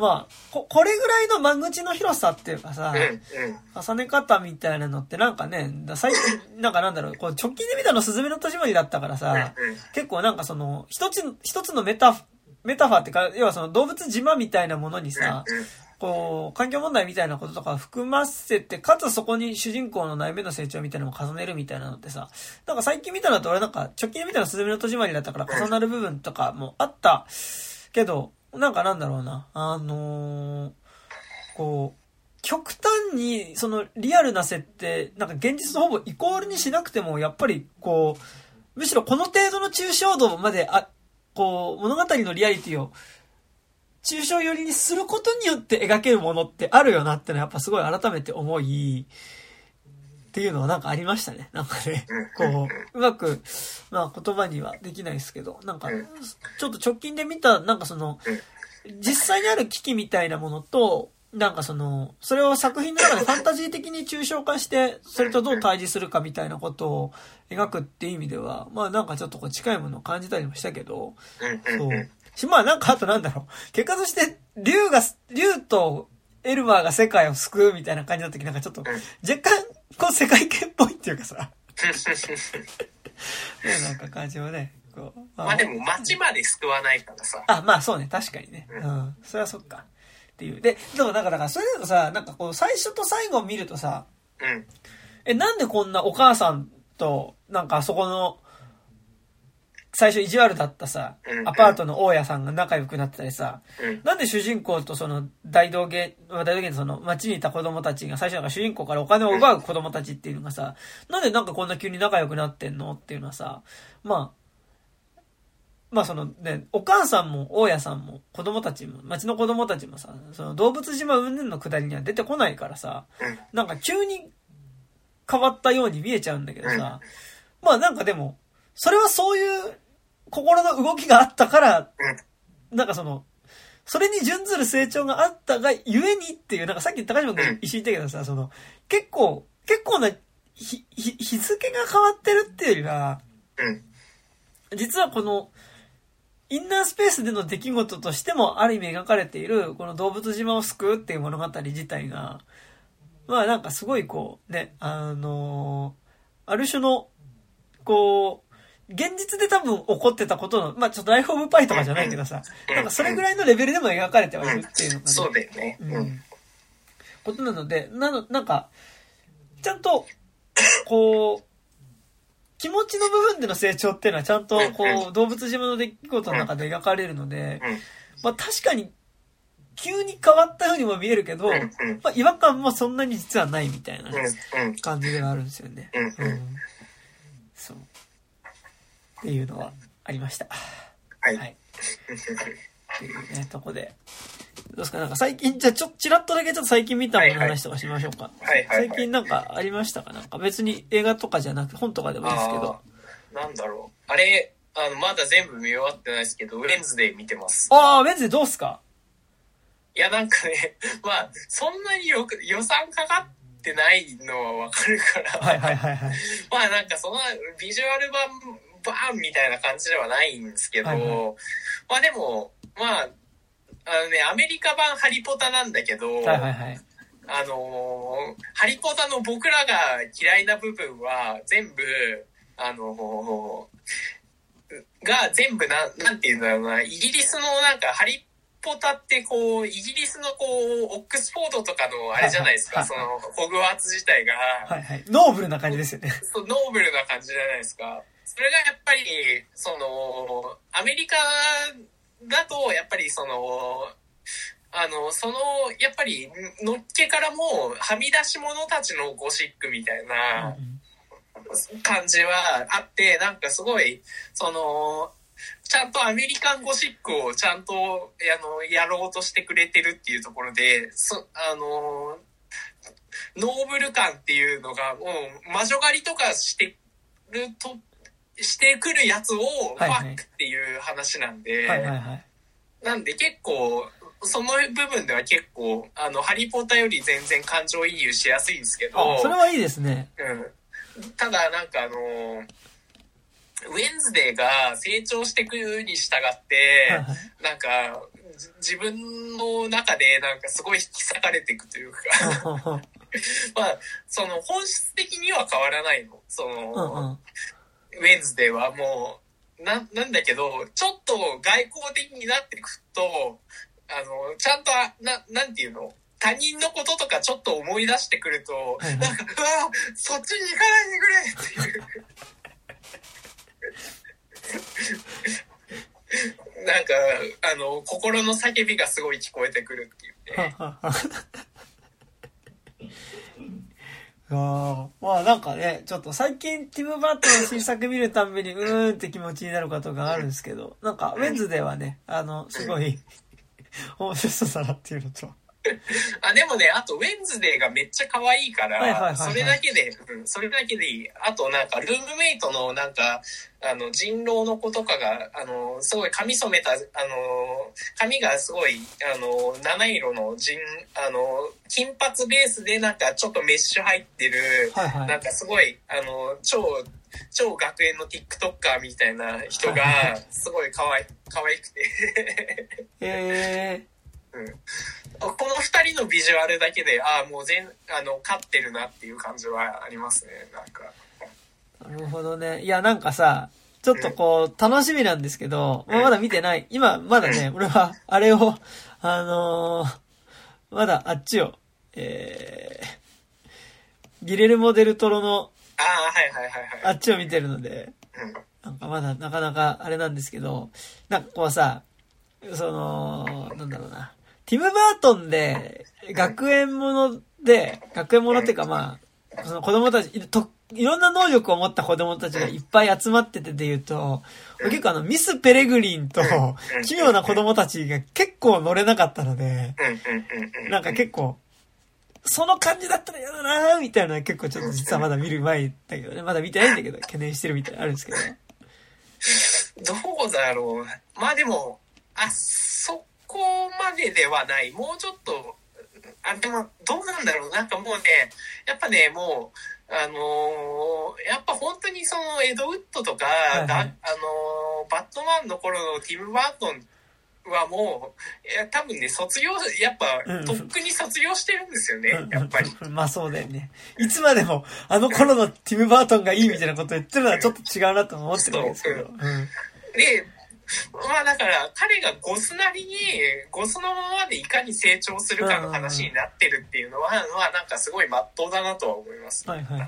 まあ、こ、これぐらいの間口の広さっていうかさ、うん、うん。重ね方みたいなのってなんかね、だ最近、なんかなんだろう、こう直近で見たのスズメの戸締まりだったからさ、うん結構なんかその、一つ、一つのメタ、メタファーっていうか、要はその動物島みたいなものにさ、うんこう、環境問題みたいなこととか含ませて、かつそこに主人公の内面の成長みたいなのを重ねるみたいなのってさ、なんか最近見たのと俺なんか、直近で見たのスズメの戸締まりだったから重なる部分とかもあったけど、なんかなんだろうな、あのーこう、極端に、そのリアルな設定、なんか現実とほぼイコールにしなくても、やっぱりこう、むしろこの程度の抽象度まで、あ、こう、物語のリアリティを、抽象寄りにすることによって描けるものってあるよなってのはやっぱすごい改めて思い、っていうのはなんかありましたね。なんかね、こう、うまく、まあ言葉にはできないですけど、なんか、ちょっと直近で見た、なんかその、実際にある危機みたいなものと、なんかその、それを作品の中でファンタジー的に抽象化して、それとどう対峙するかみたいなことを描くっていう意味では、まあなんかちょっとこう近いものを感じたりもしたけど。そう。し、まあなんかあとなんだろう。結果として、竜が、竜とエルマーが世界を救うみたいな感じの時なんかちょっと、若干、こう世界系っぽいっていうかさ、ね、なんか感じはね、こう。まあでも街まで救わないからさ。あ、まあそうね、確かにね。うん。それはそっか。っていう。で、でもなんかだから、それだとさ、なんかこう、最初と最後を見るとさ、うん。え、なんでこんなお母さんと、なんかあそこの、最初意地悪だったさう、んアパートの大家さんが仲良くなってたりさ、うん。なんで主人公とその大道芸、まあ大道芸のその街にいた子供たちが最初なんか主人公からお金を奪う子供たちっていうのがさ、なんでなんかこんな急に仲良くなってんのっていうのはさ、まあ、まあそのね、お母さんも大家さんも子供たちも、街の子供たちもさ、その動物島云々のくだりには出てこないからさ、うん。なんか急に変わったように見えちゃうんだけどさ、まあなんかでも、それはそういう心の動きがあったから、なんかその、それに準ずる成長があったがゆえにっていう、なんかさっき高島君一緒に言ったけどさ、その、結構、結構な、ひ、ひ、日付が変わってるっていうよりは、実はこの、インナースペースでの出来事としてもある意味描かれている、この動物島を救うっていう物語自体が、まあなんかすごいこう、ね、あのある種の、こう、現実で多分起こってたことの、まあちょっとライフオブパイとかじゃないけどさ、なんかそれぐらいのレベルでも描かれてはいるっていうのが、ね、そうだよね。ううんん。ことなので、なの、なんか、ちゃんと、こう、気持ちの部分での成長っていうのはちゃんと、こう、動物島の出来事の中で描かれるので、うん。まあ確かに、急に変わったようにも見えるけど。まあ違和感もそんなに実はないみたいな。感じではあるんですよね。うん。っていうのはありました。はい。はい。っていうね、とこで。どうですか？なんか最近、じゃあちょっと、ちらっとだけちょっと最近見たものの話とかしましょうか。はいはいはい最近なんかありましたか？なんか別に映画とかじゃなくて本とかでもいいですけど。なんだろう。あれ、あの、まだ全部見終わってないですけど、ウェンズデー見てます。ああ、ウェンズデーどうっすか？いや、なんかね、まあ、そんなによく予算かかってないのはわかるから、はいはいはいはい。まあなんかそのビジュアルバーンみたいな感じではないんですけど、はいはいまあでも、まあ、あのね、アメリカ版ハリポタなんだけど、はいはいはい。あのーハリポタの僕らが嫌いな部分は全部、あのーが全部な、なんていうんだろうな、イギリスのなんかハリポタってこう、イギリスのこう、オックスフォードとかのあれじゃないですか、はいその、ホグワーツ自体が、はいはい。ノーブルな感じですよね。そうノーブルな感じじゃないですか。それがやっぱり、その、アメリカだと、やっぱりその、あの、その、やっぱり、のっけからもう、はみ出し者たちのゴシックみたいな感じはあって、なんかすごい、その、ちゃんとアメリカンゴシックをちゃんと、あの、やろうとしてくれてるっていうところで、そ、あの、ノーブル感っていうのが、もう、魔女狩りとかしてると、してくるやつを、ファックっていう話なんで。なんで結構、その部分では結構、あの、ハリーポッターより全然感情移入しやすいんですけど、あ、それはいいですね。うん。ただ、なんかあの、ウェンズデーが成長していくに従って、はいはい。なんか、じ自分の中でなんかすごい引き裂かれていくというか、まあ、その本質的には変わらないの。その、うんうん。ウェンズデーはもう、な、なんだけど、ちょっと外交的になってくと、あの、ちゃんとあ、な、なんていうの？他人のこととかちょっと思い出してくると、はいはいなんか、うわそっちに行かないでくれっていう。なんか、あの、心の叫びがすごい聞こえてくるっていうね。あーまあなんかね、ちょっと最近ティム・バートンの新作見るたんびにうーんって気持ちになることがあるんですけど、なんかウェンズではね、あの、すごい 面白そうだなっていうのと。あ、でもね、あと、ウェンズデーがめっちゃ可愛いから、はいはいはいはいそれだけで、うん、それだけでいい。あと、なんか、ルームメイトの、なんか、あの、人狼の子とかが、あの、すごい髪染めた、あの、髪がすごい、あの、七色の人、あの、金髪ベースで、なんか、ちょっとメッシュ入ってる、はいはい。なんかすごい、あの、超、超学園の TikToker みたいな人が、すごい可愛い、可愛くて。え この二人のビジュアルだけで、ああ、もう全、あの、勝ってるなっていう感じはありますね、なんか。ー、なるほどね。いやなんかさ、ちょっとこう、楽しみなんですけど、まあまだ見てない。今、まだね、俺は、あれを、あのーまだあっちを、えー、ギレルモ・デルトロのああ、はいはいはいはい。あっちを見てるので、うんなんかまだなかなかあれなんですけど、なんかこうさ、その、なんだろうな。ティム・バートンで、学園もので、学園ものっていうかまあ、その子供たち、と、いろんな能力を持った子供たちがいっぱい集まっててで言うと、結構あの、ミス・ペレグリンと、奇妙な子供たちが結構乗れなかったので。なんか結構、その感じだったら嫌だなーみたいな結構ちょっと実はまだ見る前だけどね。まだ見てないんだけど、懸念してるみたいなのあるんですけどね。どうだろう。まあでも、あ、そこまでではない。もうちょっと、あ、でも、どうなんだろう。なんかもうね、やっぱね、もう、あのーやっぱ本当にその、エドウッドとか、いはいだあのーバットマンの頃のティム・バートンはもう、いや、多分ね、卒業、やっぱうん、とっくに卒業してるんですよね、やっぱり。まあそうだよね。いつまでも、あの頃のティム・バートンがいいみたいなこと言ってるのはちょっと違うなと思ってるわけですけど。そううんで、まあだから彼がゴスなりに、ゴスのままでいかに成長するかの話になってるっていうのは、まあなんかすごい真っ当だなとは思います。はいはい。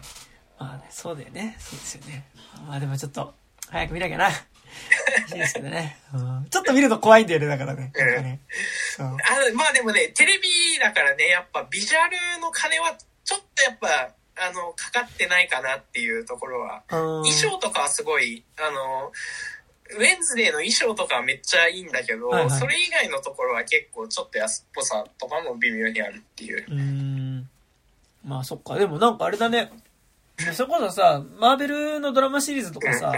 まあね、そうだよね。そうですよね。まあでもちょっと、早く見なきゃな。いいですけどね。うんちょっと見ると怖いんだよね、だからね。なん。あまあでもね、テレビだからね、やっぱビジュアルの金はちょっとやっぱ、あの、かかってないかなっていうところは。うん衣装とかはすごい、あの、ウェンズデーの衣装とかはめっちゃいいんだけど、はいはいそれ以外のところは結構ちょっと安っぽさとかも微妙にあるっていう。うーん。まあそっか。でもなんかあれだね。それこそさ、マーベルのドラマシリーズとかさ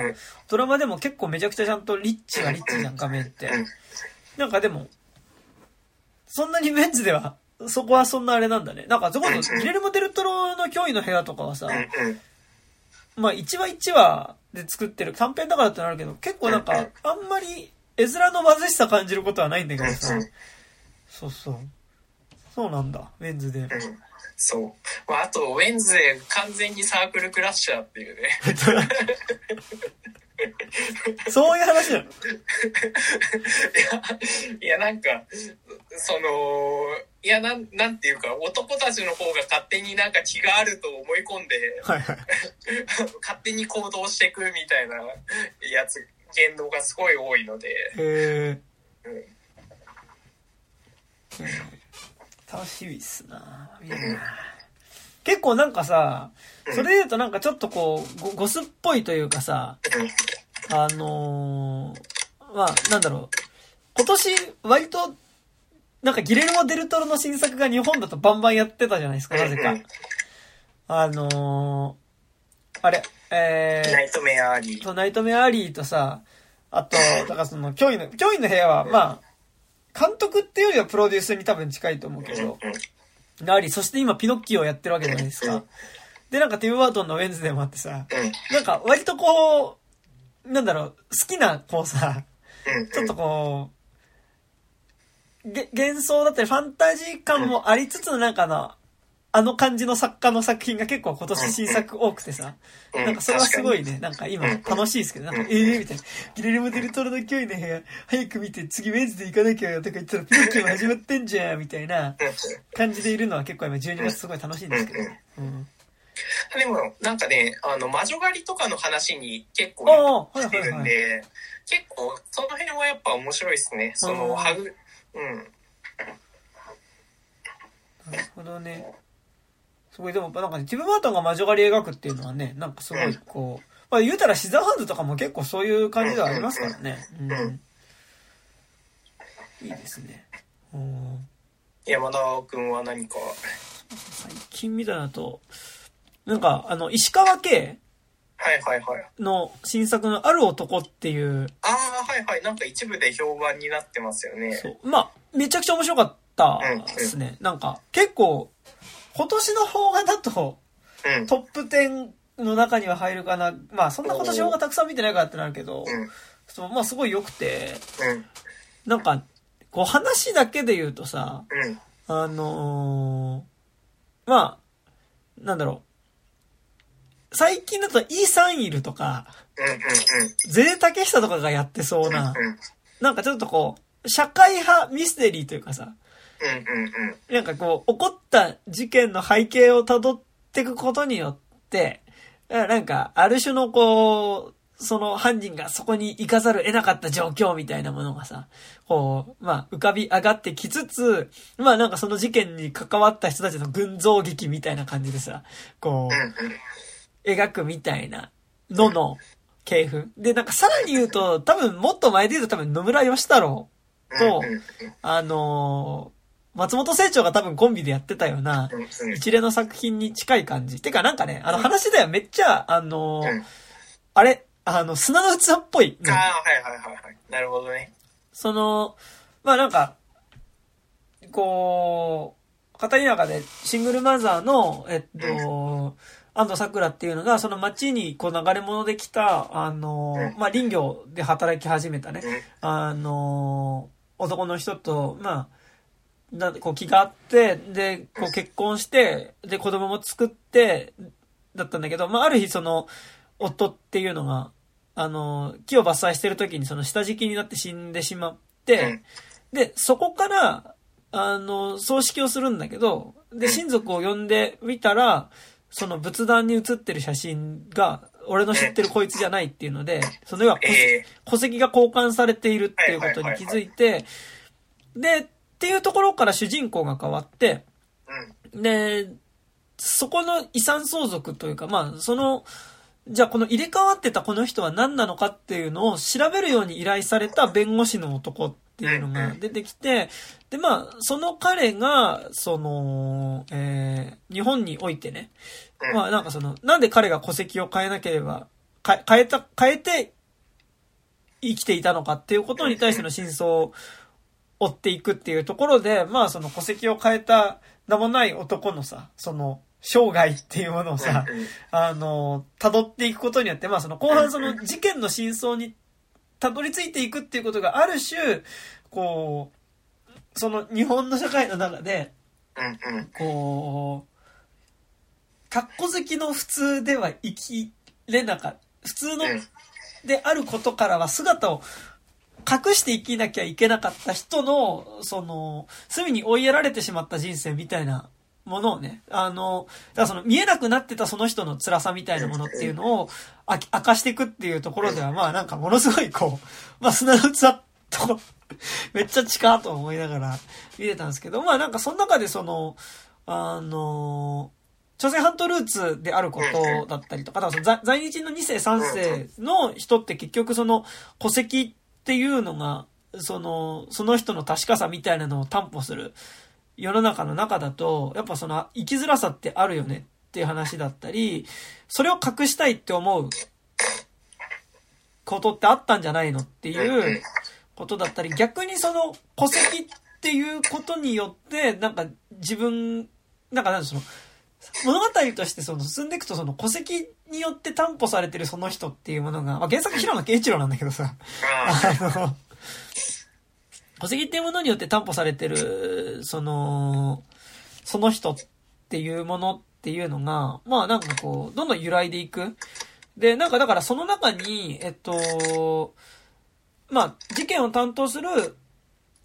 ドラマでも結構めちゃくちゃちゃんとリッチはリッチじゃん、画面って。なんかでも、そんなにメンズでは、そこはそんなあれなんだね。なんかそこそ、ギレルモ・デルトロの脅威の部屋とかはさ。まあ1話1話で作ってる短編だからってのあるけど、結構なんか、あんまり絵面の貧しさ感じることはないんだけどさそうそう。そうなんだ、メンズで。うんそう。まあ、あと、ウェンズデー完全にサークルクラッシャーっていうね。そういう話なの？いや、いや、なんか、その、いや、なん、なんていうか、男たちの方が勝手になんか気があると思い込んで、はいはい。勝手に行動していくみたいなやつ、言動がすごい多いので、へえ。うん。楽しみっすな。見るな結構なんかさ、それで言うとなんかちょっとこう、ゴゴスっぽいというかさ、あのー、まあ、なんだろう。今年、割と、なんかギレルモ・デルトロの新作が日本だとバンバンやってたじゃないですか、なぜか。あのー、あれ、えナイトメアリー。ー、ナイトメアリーとさ、あと、だからその、脅威の、脅威の部屋は、まあ、監督っていうよりはプロデュースに多分近いと思うけど、があり、そして今ピノッキオをやってるわけじゃないですか。で、なんかティム・バートンのウェンズデーもあってさ、なんか割とこう、なんだろう、好きな、こうさ、ちょっとこう、げ幻想だったりファンタジー感もありつつのなんかの、あの感じの作家の作品が結構今年新作多くてさ、なんかそれはすごいね、なんか今楽しいですけど、なんかええみたいな、ギレルモデルトロの脅威の部屋、早く見て次ウェンズで行かなきゃとか言ったらピノキオ始まってんじゃんみたいな感じでいるのは結構今12月すごい楽しいんですけど、うん。でも、なんかね、あの、魔女狩りとかの話に結構ああ、はい来てはい。はい。るんで、結構、その辺はやっぱ面白いですね。その、あーはぐ、うん。なるほどね。すごい、でも、なんかね、ティム・バートンが魔女狩り描くっていうのはね、なんかすごい、こう、まあ言うたらシザーハンズとかも結構そういう感じではありますからね。うん。いいですね。うん山田くんは何か？最近見たのだと、なんか、あの、石川圭はいはいはい。の新作のある男っていう、ああ、はいはい。なんか一部で評判になってますよね。そう、まあ、めちゃくちゃ面白かったですね。なんか、結構、今年の方がだと、うん。トップ10の中には入るかな。まあ、そんな今年方がたくさん見てないからってなるけど、うん。そうまあ、すごい良くて、うん。なんか、こう話だけで言うとさ、うん。あのーまあ、なんだろう。最近だとイーサンイルとか。ゼータケヒサとかがやってそうな、うん。なんかちょっとこう、社会派ミステリーというかさ。なんかこう、起こった事件の背景を辿っていくことによって、なんか、ある種のこう、その犯人がそこに行かざるを得なかった状況みたいなものがさ、こう、まあ、浮かび上がってきつつ、まあなんかその事件に関わった人たちの群像劇みたいな感じでさ、こう、うん。描くみたいなのの系譜。で、なんかさらに言うと、多分もっと前で言うと多分野村義太郎と。あのー松本清張が多分コンビでやってたような、うん。一連の作品に近い感じ。てかなんかね、あの話ではめっちゃ、あのあれ、あの、砂の器っぽい、ああ、はいはいはいはい。なるほどね。その、まあなんか、こう、語り中でシングルマザーの、えっと、安藤桜っていうのが、その街にこう流れ物で来た、あのう、んまあ林業で働き始めたね、うん。あの、男の人と、まあ、なこう気があって、で、こう結婚して、で、子供も作って、だったんだけど、まあ、ある日その、夫っていうのが、あの、木を伐採してる時にその下敷きになって死んでしまって、で、そこから、あの、葬式をするんだけど、で、親族を呼んでみたら、その仏壇に写ってる写真が、俺の知ってるこいつじゃないっていうので、その要は戸籍え戸籍が交換されているっていうことに気づいて、で、っていうところから主人公が変わって。で、そこの遺産相続というか、まあ、その、じゃあこの入れ替わってたこの人は何なのかっていうのを調べるように依頼された弁護士の男っていうのが出てきて、で、まあ、その彼が、その、えー、日本においてね、うんまあなんかその、なんで彼が戸籍を変えなければ、か変えた、変えて生きていたのかっていうことに対しての真相を追っていくっていうところで、まあその戸籍を変えた名もない男のさ、その生涯っていうものをさ、あの、辿っていくことによって、まあその後半その事件の真相に辿り着いていくっていうことがある種、こう、その日本の社会の中で。こう、格好好きの普通では生きれなかった。普通のうんであることからは姿を隠して生きなきゃいけなかった人の、その、隅に追いやられてしまった人生みたいなものをね、あの、だからその見えなくなってたその人の辛さみたいなものっていうのをあ明かしていくっていうところでは、まあなんかものすごいこう、まあ砂の器と、めっちゃ近と思いながら見てたんですけど、まあなんかその中でその、あの、朝鮮半島ルーツであることだったりとか、だからその在在日の2世3世の人って結局その戸籍っていうのが、その、その人の確かさみたいなのを担保する世の中の中だと、やっぱその生きづらさってあるよねっていう話だったり、それを隠したいって思うことってあったんじゃないのっていうことだったり、逆にその戸籍っていうことによって、なんか自分、なんかなんでその、物語としてその進んでいくとその戸籍によって担保されてるその人っていうものが、まあ、原作平野啓一郎なんだけどさ、あの、戸籍っていうものによって担保されてる、その、その人っていうものっていうのが、まあなんかこう、どんどん揺らいでいく。で、なんかだからその中に、えっと、まあ、事件を担当する、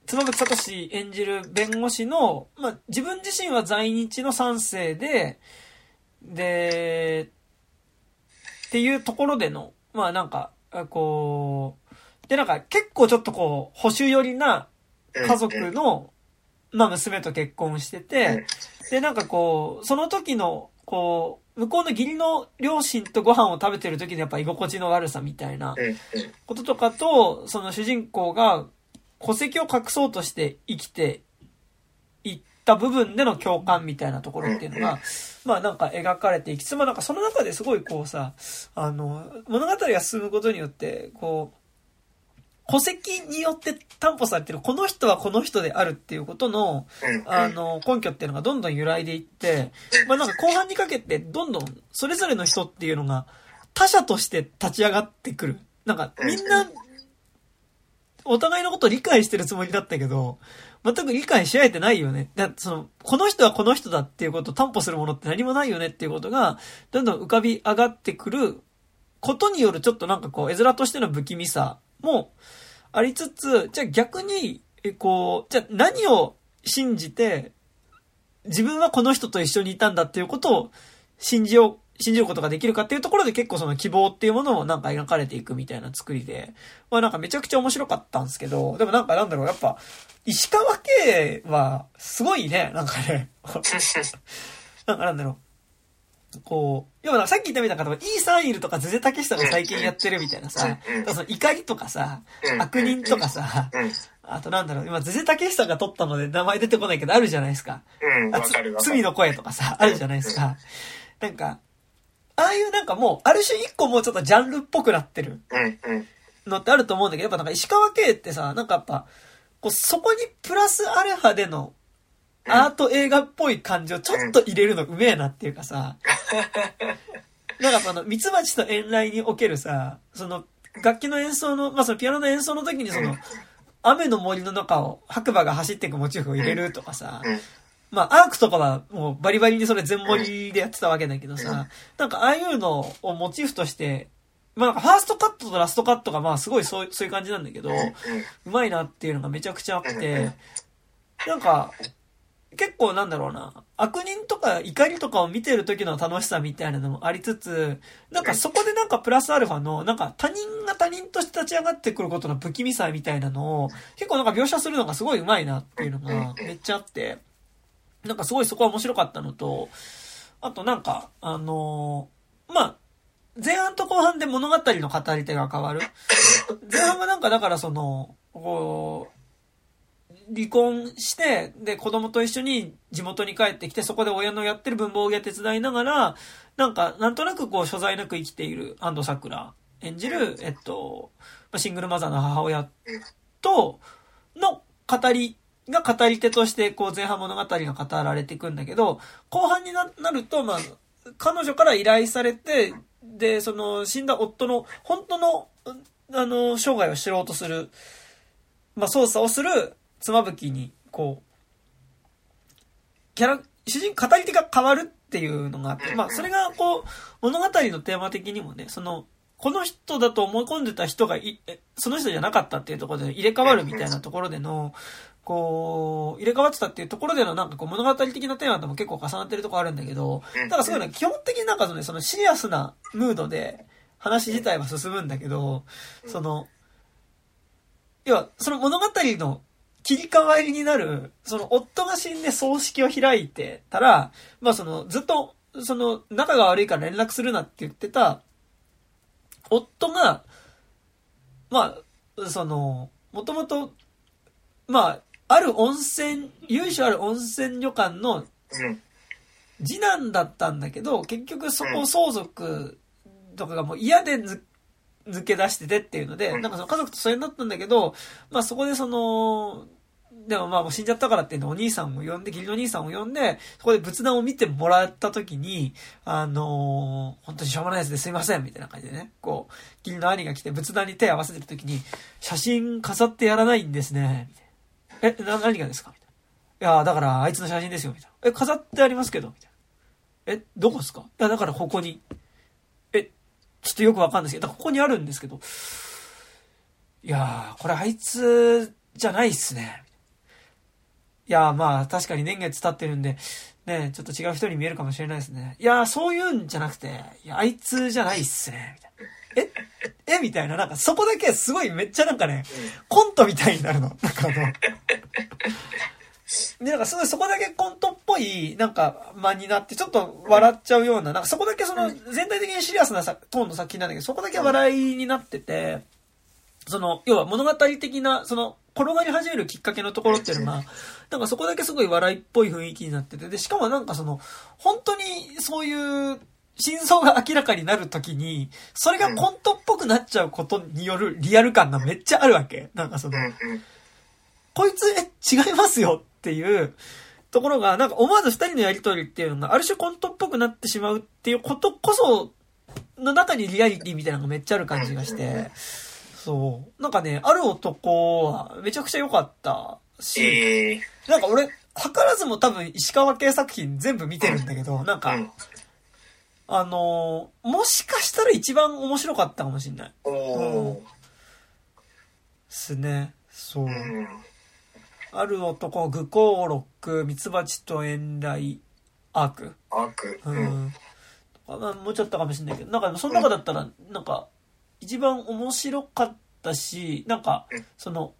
妻夫木聡演じる弁護士の、まあ、自分自身は在日の3世で、で、っていうところでの、まあなんか、こう、でなんか結構ちょっとこう、保守寄りな家族の、まあ娘と結婚してて、でなんかこう、その時の、こう、向こうの義理の両親とご飯を食べてる時のやっぱ居心地の悪さみたいなこととかと、その主人公が戸籍を隠そうとして生きていった部分での共感みたいなところっていうのが、まあなんか描かれていきつつ、まあなんかその中ですごいこうさ、あの、物語が進むことによって、こう、戸籍によって担保されてる、この人はこの人であるっていうことの、あの、根拠っていうのがどんどん揺らいでいって、まあなんか後半にかけてどんどんそれぞれの人っていうのが他者として立ち上がってくる。なんかみんな、お互いのことを理解してるつもりだったけど、全く理解し合えてないよね。だその、この人はこの人だっていうことを担保するものって何もないよねっていうことが、どんどん浮かび上がってくることによるちょっとなんかこう、絵面としての不気味さもありつつ、じゃあ逆に、え、こう、じゃあ何を信じて、自分はこの人と一緒にいたんだっていうことを信じよう、信じることができるかっていうところで結構その希望っていうものをなんか描かれていくみたいな作りで、まあなんかめちゃくちゃ面白かったんですけど、でもなんかなんだろう、やっぱ、石川家はすごいね、なんかね、なんかなんだろう、こう、要はさっき言ったみたいな方イーサンイルとかゼゼタケシさんが最近やってるみたいなさ、その怒りとかさ、悪人とかさ、あとなんだろう、今ゼゼタケシさんが撮ったので名前出てこないけどあるじゃないですか。罪の声とかさ、あるじゃないですか。なんか、ああいうなんかもう、ある種一個もうちょっとジャンルっぽくなってるのってあると思うんだけど、やっぱなんか石川系ってさ、なんかやっぱ、こうそこにプラスアルファでのアート映画っぽい感じをちょっと入れるのうめえなっていうかさ、なんかその、ミツバチと遠雷におけるさ、その、楽器の演奏の、まあそのピアノの演奏の時にその、雨の森の中を白馬が走っていくモチーフを入れるとかさ、まあ、アークとかはもうバリバリにそれ全盛りでやってたわけだけどさ、なんかああいうのをモチーフとして、まあなんかファーストカットとラストカットがまあすごいそうそういう感じなんだけど、うまいなっていうのがめちゃくちゃあって、なんか、結構なんだろうな、悪人とか怒りとかを見てる時の楽しさみたいなのもありつつ、なんかそこでなんかプラスアルファの、なんか他人が他人として立ち上がってくることの不気味さみたいなのを、結構なんか描写するのがすごい上手いなっていうのがめっちゃあって、なんかすごいそこは面白かったのと、あとなんか、あのー、まあ、前半と後半で物語の語り手が変わる。前半はなんかだからその、こう、離婚して、で、子供と一緒に地元に帰ってきて、そこで親のやってる文房具屋手伝いながら、なんか、なんとなくこう、所在なく生きている安藤桜演じる、えっと、シングルマザーの母親と、の語りが語り手として、こう、前半物語が語られていくんだけど、後半になると、まあ、彼女から依頼されて、で、その、死んだ夫の、本当の、あの、生涯を知ろうとする、まあ、操作をする妻夫木に、こう、キャラ、主人、語り手が変わるっていうのがあって、まあ、それが、こう、物語のテーマ的にもね、その、この人だと思い込んでた人がい、その人じゃなかったっていうところで入れ替わるみたいなところでの、こう、入れ替わってたっていうところでのなんかこう物語的なテーマとも結構重なってるところあるんだけど、だからすごいね、基本的になんかその,、ね、そのシリアスなムードで話自体は進むんだけど、その、要は、その物語の切り替わりになる、その夫が死んで葬式を開いてたら、まあそのずっと、その仲が悪いから連絡するなって言ってた、夫が、まあ、その、もともと、まあ、ある温泉、由緒ある温泉旅館の、次男だったんだけど、結局そこ相続とかがもう嫌でず抜け出しててっていうので、うん。なんかその家族と疎遠だったんだけど、まあそこでその、でもまあもう死んじゃったからっていうのお兄さんを呼んで、義理の兄さんを呼んで、そこで仏壇を見てもらった時に、あのー本当にしょうもないやつですいません、みたいな感じでね、こう、義理の兄が来て仏壇に手を合わせてる時に、写真飾ってやらないんですね、みたいな。え、な、何がですか？みたいな。いや、だからあいつの写真ですよ、みたいな。え、飾ってありますけど、みたいな。え、どこですか？いや、だからここに。え、ちょっとよくわかんないですけど、ここにあるんですけど、いやー、これあいつじゃないっすね。いやー、まあ、確かに年月経ってるんで、ね、ちょっと違う人に見えるかもしれないですね。いやー、そういうんじゃなくて、いや、あいつじゃないっすね、みたいな。ええみたいな、なんかそこだけすごいめっちゃなんかね、コントみたいになるの。なんかあの、で、なんかすごいそこだけコントっぽい、なんか間になって、ちょっと笑っちゃうような、なんかそこだけその、全体的にシリアスなさトーンの作品なんだけど、そこだけ笑いになってて、その、要は物語的な、その、転がり始めるきっかけのところっていうのが、なんかそこだけすごい笑いっぽい雰囲気になってて、で、しかもなんかその、本当にそういう、真相が明らかになるときに、それがコントっぽくなっちゃうことによるリアル感がめっちゃあるわけ。なんかその。こいつ、え、違いますよっていうところが、なんか思わず二人のやりとりっていうのが、ある種コントっぽくなってしまうっていうことこそ、の中にリアリティみたいなのがめっちゃある感じがして、そう。なんかね、ある男はめちゃくちゃ良かったし、ええなんか俺、図らずも多分石川系作品全部見てるんだけど、なんか、うん。あのーもしかしたら一番面白かったかもしれない。すね。そう。うん。ある男、愚行録、ミツバチと遠雷、アーク。悪。ううん。まあ、もうちょっとかもしれないけど、なんか、その中だったら、なんか、一番面白かったし、なんかうん、その、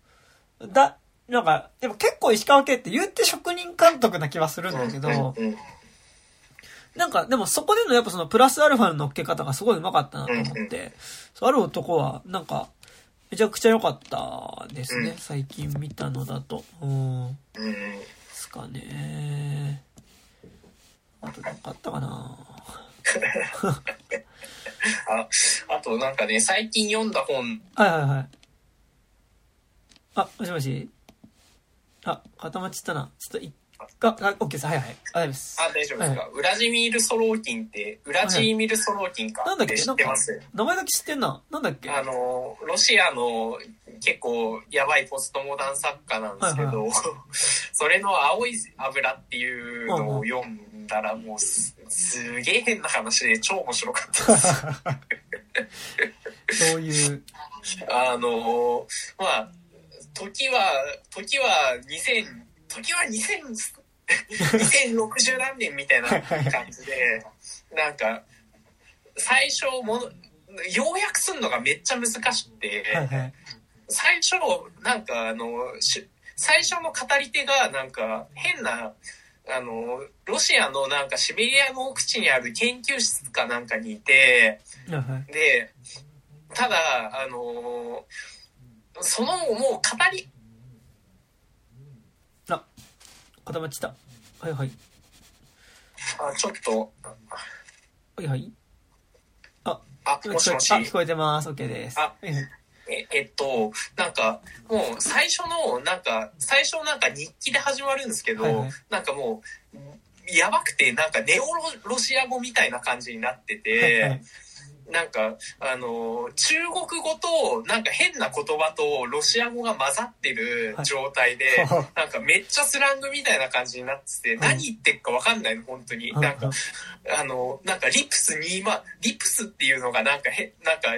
だ、なんか、でも結構石川家って言って職人監督な気はするんだけど、うん。なんか、でもそこでのやっぱそのプラスアルファの乗っけ方がすごいうまかったなと思って、ある男は、なんか、めちゃくちゃ良かったですね、うん最近見たのだと。うん。うん。ですかね。あとなんかあったかな あ、あとなんかね、最近読んだ本、はいはいはい。あ、もしもしあ、固まっちゃったな。ちょっとい、あ、あ、オッケーです。はいはい。あ、大丈夫です。あ、大丈夫ですか、ウラジミール・ソローキンって、ウラジーミル・ソローキンか？なんだっけ？知ってます？名前だけ知ってんな。なんだっけ？あの、ロシアの結構やばいポストモダン作家なんですけど、はい それの青い油っていうのを読んだらもうすすげえ変な話で超面白かったです。そういう。あの、まあ、時は、時は2000、時は2000、2060何年みたいな感じで、なんか、最初もの、要約するのがめっちゃ難しくて。最初なんかあのし最初の語り手がなんか変なあのロシアのなんかシベリアの奥地にある研究室かなんかにいて。でただあのそのもう語りあ、固まっちた？はいはい。あちょっとはいはい。あ、あもしもしあ、聞こえてます。OK です。あはいはいええっとなんかもう最初のなんか最初なんか日記で始まるんですけど、はいはいなんかもうやばくてなんかネオロロシア語みたいな感じになってて、はいはいなんかあの中国語となんか変な言葉とロシア語が混ざってる状態で、はいなんかめっちゃスラングみたいな感じになってて、ん。何言ってっかわかんないの本当に、うんなんかあのなんかリプス20リプスっていうのがなんかへなんか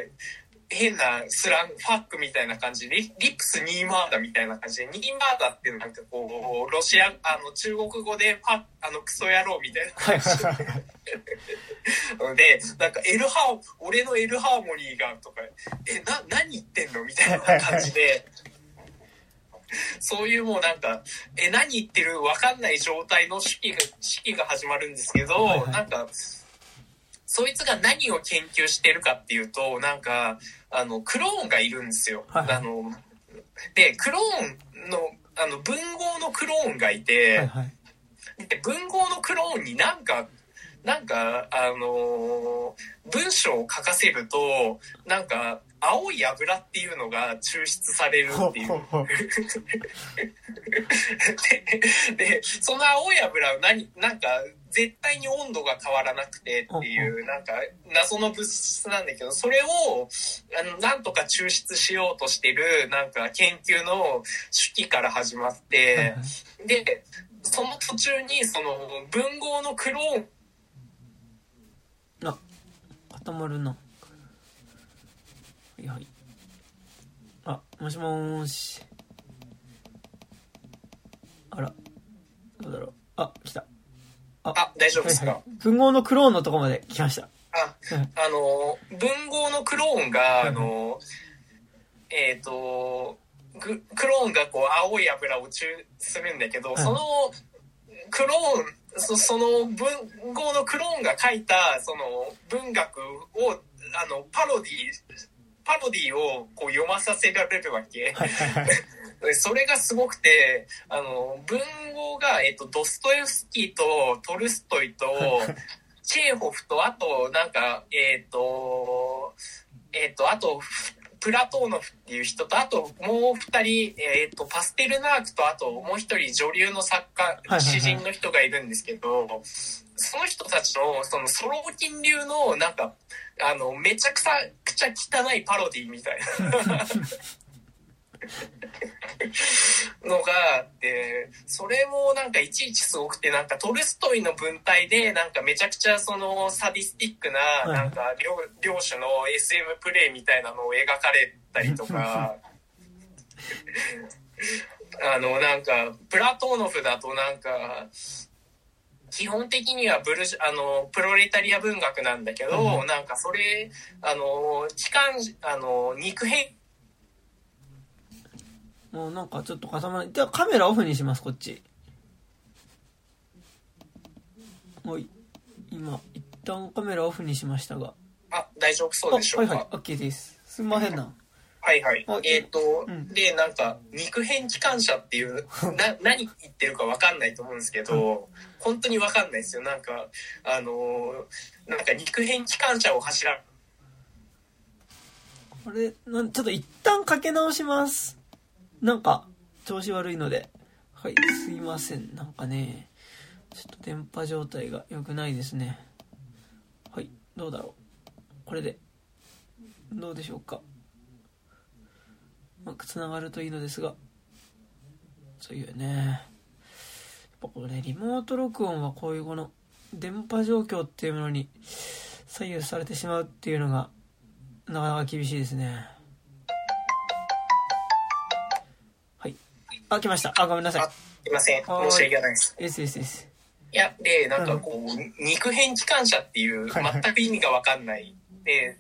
変なスラング、ファックみたいな感じで、リリプスニーマーダみたいな感じで、ニーマーダっていうのなんかこう、ロシア、あの、中国語でファあの、クソ野郎みたいなはい感じ。で、なんかエルハー、俺のエルハーモニーがとか、え、な、何言ってんのみたいな感じで、そういうもうなんか、え、何言ってるわかんない状態の式が、式が始まるんですけど、はいはいなんか、そいつが何を研究してるかっていうと、なんか、あの、クローンがいるんですよ。はいあの、で、クローンの、あの、文豪のクローンがいて、はいはい。で、文豪のクローンになんか、なんか、あのー文章を書かせると、なんか、青い油っていうのが抽出されるっていう。で、でその青い油は何、なんか、絶対に温度が変わらなくてっていう、なんか、謎の物質なんだけど、それを、あの、なんとか抽出しようとしてる、なんか、研究の手記から始まって、で、その途中に、その、文豪のクローンあ、固まるな。はいはい。あ、もしもーし。あら、どうだろう。あ、来た。あ、大丈夫ですか、はいはい。文豪のクローンのとこまで来ました。あ、はいあの、文豪のクローンが、あの、えっ、と、グクローンがこう青い油を抽するんだけど、はいそのクローン、そその文豪のクローンが書いたその文学を、あの、パロディ、パロディをこう読まさせられるわけ。はいはいはい。でそれがすごくて、あの、文豪が、えっと、ドストエフスキーとトルストイと、チェーホフと、あと、なんか、えっ、と、えっ、と、あと、プラトーノフっていう人と、あともう二人、えっ、と、パステルナークと、あともう一人女流の作家、詩人の人がいるんですけど、その人たちの、そのソローキン流の、なんか、あの、めちゃくちゃくちゃ汚いパロディみたいな。のがあって、それもなんかいちいちすごくて、なんかトルストイの文体で、なんかめちゃくちゃそのサディスティックな、い。なんか両両種の SM プレイみたいなのを描かれたりとか、あの、なんか、プラトーノフだとなんか、基本的にはブルジあのプロレタリア文学なんだけど、うん。なんかそれあの機関あの肉変もうなんかちょっと固まらない。ではカメラオフにします、こっち。はい。今、一旦カメラオフにしましたが。あ大丈夫そうでしょうか？あはいはい、OK です。すんませんな。はいはいあ。えっ、と、うんで、なんか、肉変機関車っていう、な、何言ってるかわかんないと思うんですけど、本当にわかんないですよ。なんか、あのーなんか肉変機関車を走ら、あれ、なんちょっと一旦かけ直します。なんか、調子悪いので。はい、すいません。なんかね、ちょっと電波状態が良くないですね。はい、どうだろう。これで、どうでしょうか。うまく繋がるといいのですが。そういうね。やっぱこれ、リモート録音はこういうこの、電波状況っていうものに左右されてしまうっていうのが、なかなか厳しいですね。あ、来ました。あ、ごめんなさいあ。すいません。はい申し訳ないです。ですですです。いや、で、なんかこう、肉変機関車っていう、全く意味がわかんない。で、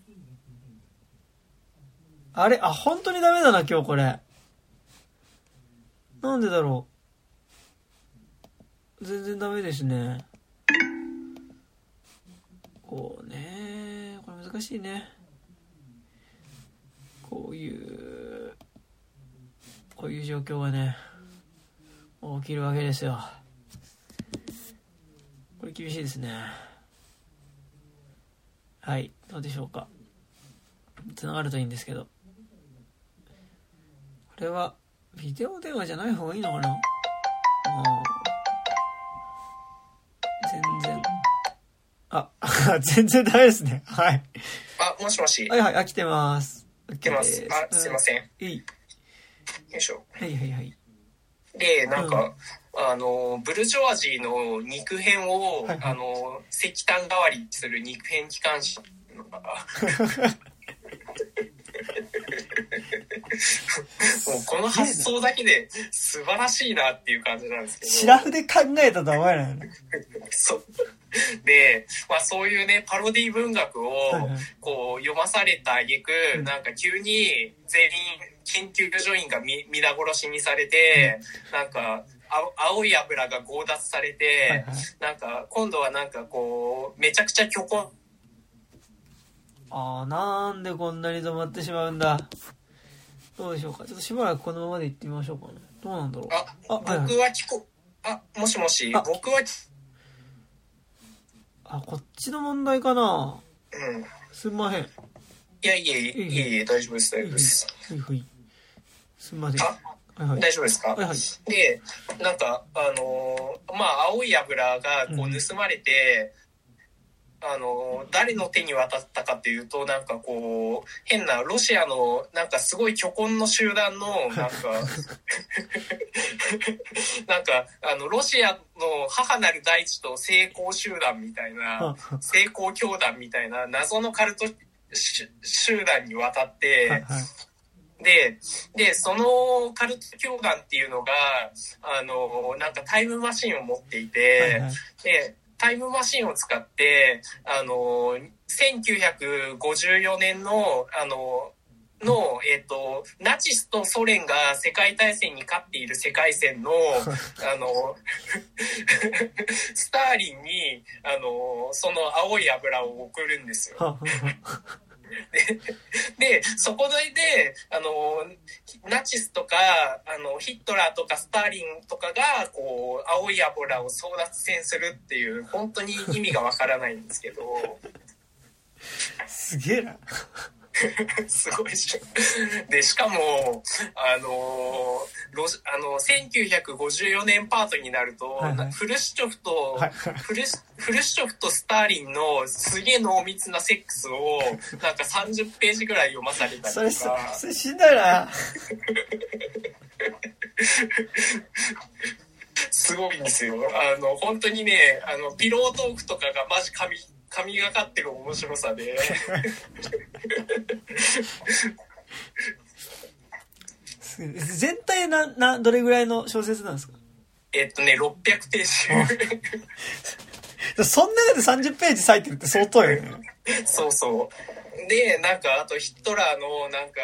あれあ、本当にダメだな、今日これ。なんでだろう。全然ダメですね。こうね。これ難しいね。こういう、こういう状況がね、起きるわけですよ。これ厳しいですね。はい、どうでしょうか。繋がるといいんですけど。これは、ビデオ電話じゃない方がいいのかな全然。あ、全然ダメですね。はい。あ、もしもし。はいはい、あ、来てます。来来てます。あ、すいません。いい。いしょ。はいはいはい。で、なんか、あの、ブルジョワジーの肉片を、はいはいあの、石炭代わりにする肉片機関車のが、もうこの発想だけで素晴らしいなっていう感じなんですけど。シラフで考えたとは思えないよね。そう。で、まあそういうね、パロディ文学をこう、読まされた挙句、うんなんか急に全員、研究所員がみ皆殺しにされて、なんか、青青い油が強奪されて、なんか、今度はなんかこう、めちゃくちゃ虚婚、あー、なんでこんなに止まってしまうんだ。どうでしょうか。ちょっとしばらくこのままで行ってみましょうかね。どうなんだろう。あ、あ僕は聞こ、あ、あ、もしもしあ、僕は、あ、こっちの問題かなうん。すんまへん。いやいやいやいや大丈夫です、大丈夫です。すんません。あはいはい。大丈夫ですか？はいはい。で、なんか、あのーまあ、青い油がこう盗まれて、あのー誰の手に渡ったかっていうと、なんかこう、変なロシアの、なんかすごい巨根の集団の、なんか、なんか、あの、ロシアの母なる大地と成功集団みたいな、成功教団みたいな謎のカルトし集団に渡って、はいはい。で、で、そのカルト教団っていうのが、あの、なんかタイムマシンを持っていて、はいはいで、タイムマシンを使って、あの、1954年の、あの、の、えっ、と、ナチスとソ連が世界大戦に勝っている世界線の、あの、スターリンに、あの、その青い油を送るんですよ。で、そこで、あの、ナチスとか、あの、ヒットラーとかスターリンとかが、こう、青い油を争奪戦するっていう、本当に意味がわからないんですけど、すげえな。すごいっしょ。で、しかも、あの、ロシあの、1954年パートになると、はいはいフルシチョフと、はいフルシフルシチョフとスターリンのすげえ濃密なセックスを、なんか30ページぐらい読まされたりそれ、とか。それしんどいな。すごいんですよ。あの、本当にね、あの、ピロートークとかがマジ神、神がかってる面白さで。す 全体な、な、どれぐらいの小説なんですか？えっとね、600ペーそん中で30ページ割いてるって相当よね。ジ。そうそう。で、なんか、あとヒットラーの、なんか、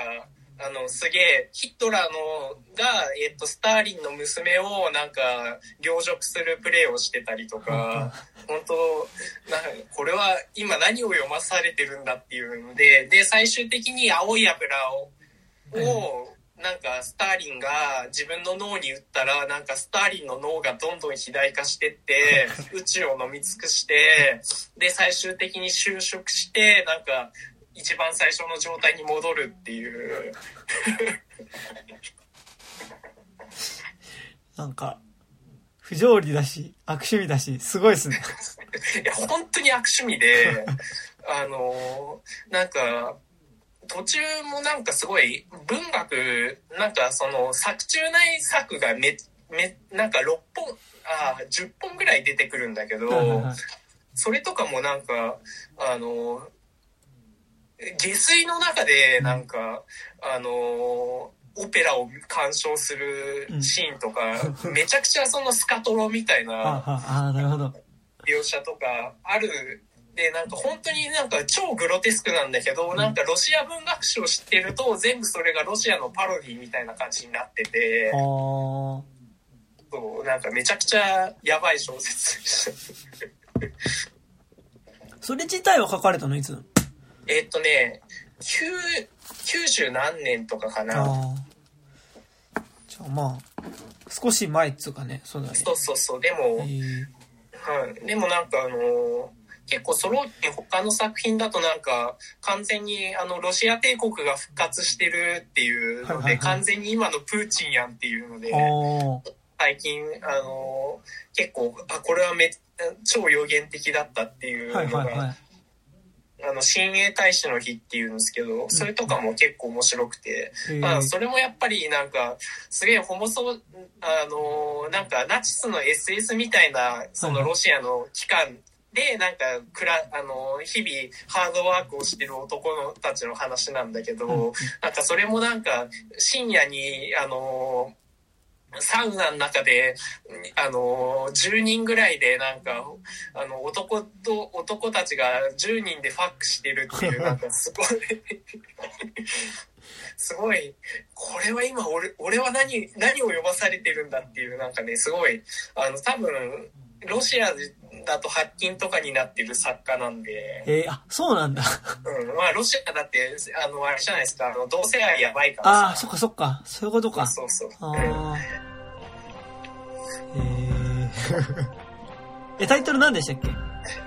あの、すげえ、ヒットラーのが、えっと、スターリンの娘を、なんか、凌辱するプレイをしてたりとか、本当なんかこれは今何を読まされてるんだっていうので、で、最終的に青い油を、を、なんかスターリンが自分の脳に打ったら、なんかスターリンの脳がどんどん肥大化してって、宇宙を飲み尽くして、で、最終的に就職して、なんか、一番最初の状態に戻るっていう。なんか、不条理だし、悪趣味だし、すごいっすね。いや、本当に悪趣味で、あの、なんか、途中もなんかすごい文学、なんかその作中内作がめ、め、なんか6本、あ10本ぐらい出てくるんだけど、それとかもなんか、あの、下水の中でなんか、あの、オペラを鑑賞するシーンとか、めちゃくちゃそのスカトロみたいな。描写とかあるでなんか本当になんか超グロテスクなんだけど、なんかロシア文学史を知ってると全部それがロシアのパロディみたいな感じになっててそうなんかめちゃくちゃやばい小説。それ自体は書かれたの？いつ？なのえっとね9 90何年とかかな。じゃあまあ、少し前っつうかね、そうだね。そうそうそうでも、えーはい、でもなんかあのー結構その他の作品だとなんか完全にあのロシア帝国が復活してるっていうので、完全に今のプーチンやんっていうので最近あのー結構あこれはめ超予言的だったっていうのが。あの親衛大使の日っていうんですけどそれとかも結構面白くて、えー。まあ、それもやっぱりなんかすげえホモソあのなんかナチスの SS みたいなそのロシアの機関でなんかくらあの日々ハードワークをしてる男のたちの話なんだけど、うん。なんかそれもなんか深夜にあのサウナの中で、あの、10人ぐらいで、なんか、あの、男と、男たちが10人でファックしてるっていう、なんかすごい、すごい、これは今俺、俺は何、何を読まされてるんだっていう、なんかね、すごい、あの、多分、ロシアだと発禁とかになってる作家なんで、えーあ、そうなんだ。うん、まあ、ロシアだって、あの、あれじゃないですか、あの、同性愛やばいからさ。ああ、そっかそっか。そういうことか。そうそうそう。ああ。ええ、タイトル何でしたっ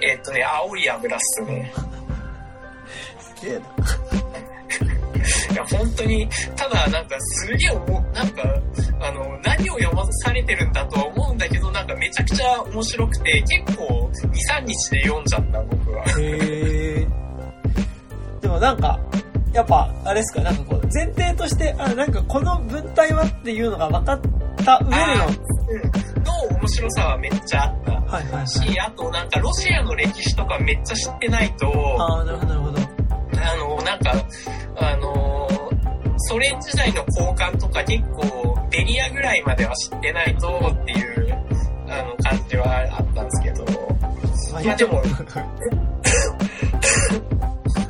け？えっとね、青い油っすね。すげえな。本当に、ただ、なんか、すげえ思う、なんか、あの、何を読まされてるんだとは思うんだけど、なんかめちゃくちゃ面白くて、結構、2、3日で読んじゃった、僕は。へえ。でもなんか、やっぱ、あれですか、なんかこう、前提として、あ、なんかこの文体はっていうのが分かった上での、あうん。の面白さはめっちゃあった。はいはいはい。し、あとなんかロシアの歴史とかめっちゃ知ってないと、ああ、なるほどなるほど。あの、なんか、あの、ソ連時代の交換とか結構ベリアぐらいまでは知ってないとっていう、あの、感じはあったんですけど、まあでも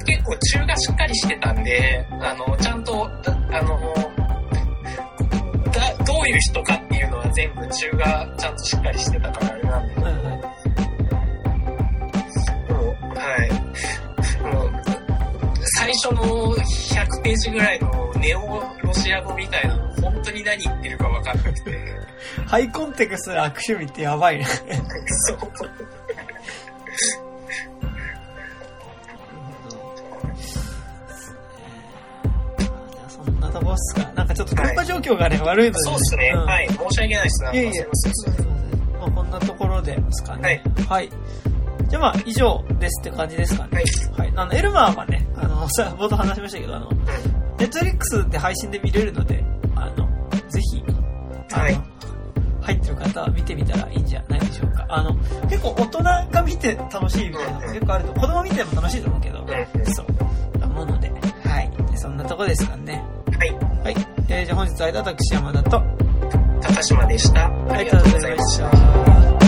結構中がしっかりしてたんで、あの、ちゃんと、あの、だどういう人かっていうのは全部中がちゃんとしっかりしてたからあれなんで、はいはい。もう、はい。最初の100ページぐらいのネオロシア語みたいなの、本当に何言ってるか分かんなくて。ハイコンテクストで悪趣味ってやばいね。そう。そんなとこっすか。なんかちょっと電波状況がね、悪いので、そうっすね。んはい。申し訳ないです。ないえいえすいまあ、こんなところですかね。はい。じゃあまあ、以上ですって感じですかね。はい。はい。あの、エルマーはね、あの、さ、冒頭話しましたけど、あの、うん。ネットフリックスで配信で見れるので、あの、ぜひ、あの、はい入ってる方は見てみたらいいんじゃないでしょうか。あの、結構大人が見て楽しいみたいなのが結構あると、子供見ても楽しいと思うけど、うんそう、思うので、はい。そんなとこですかね。はい。はい。えー、じゃあ本日は私山田と、高島でした。あありがとうございました。た。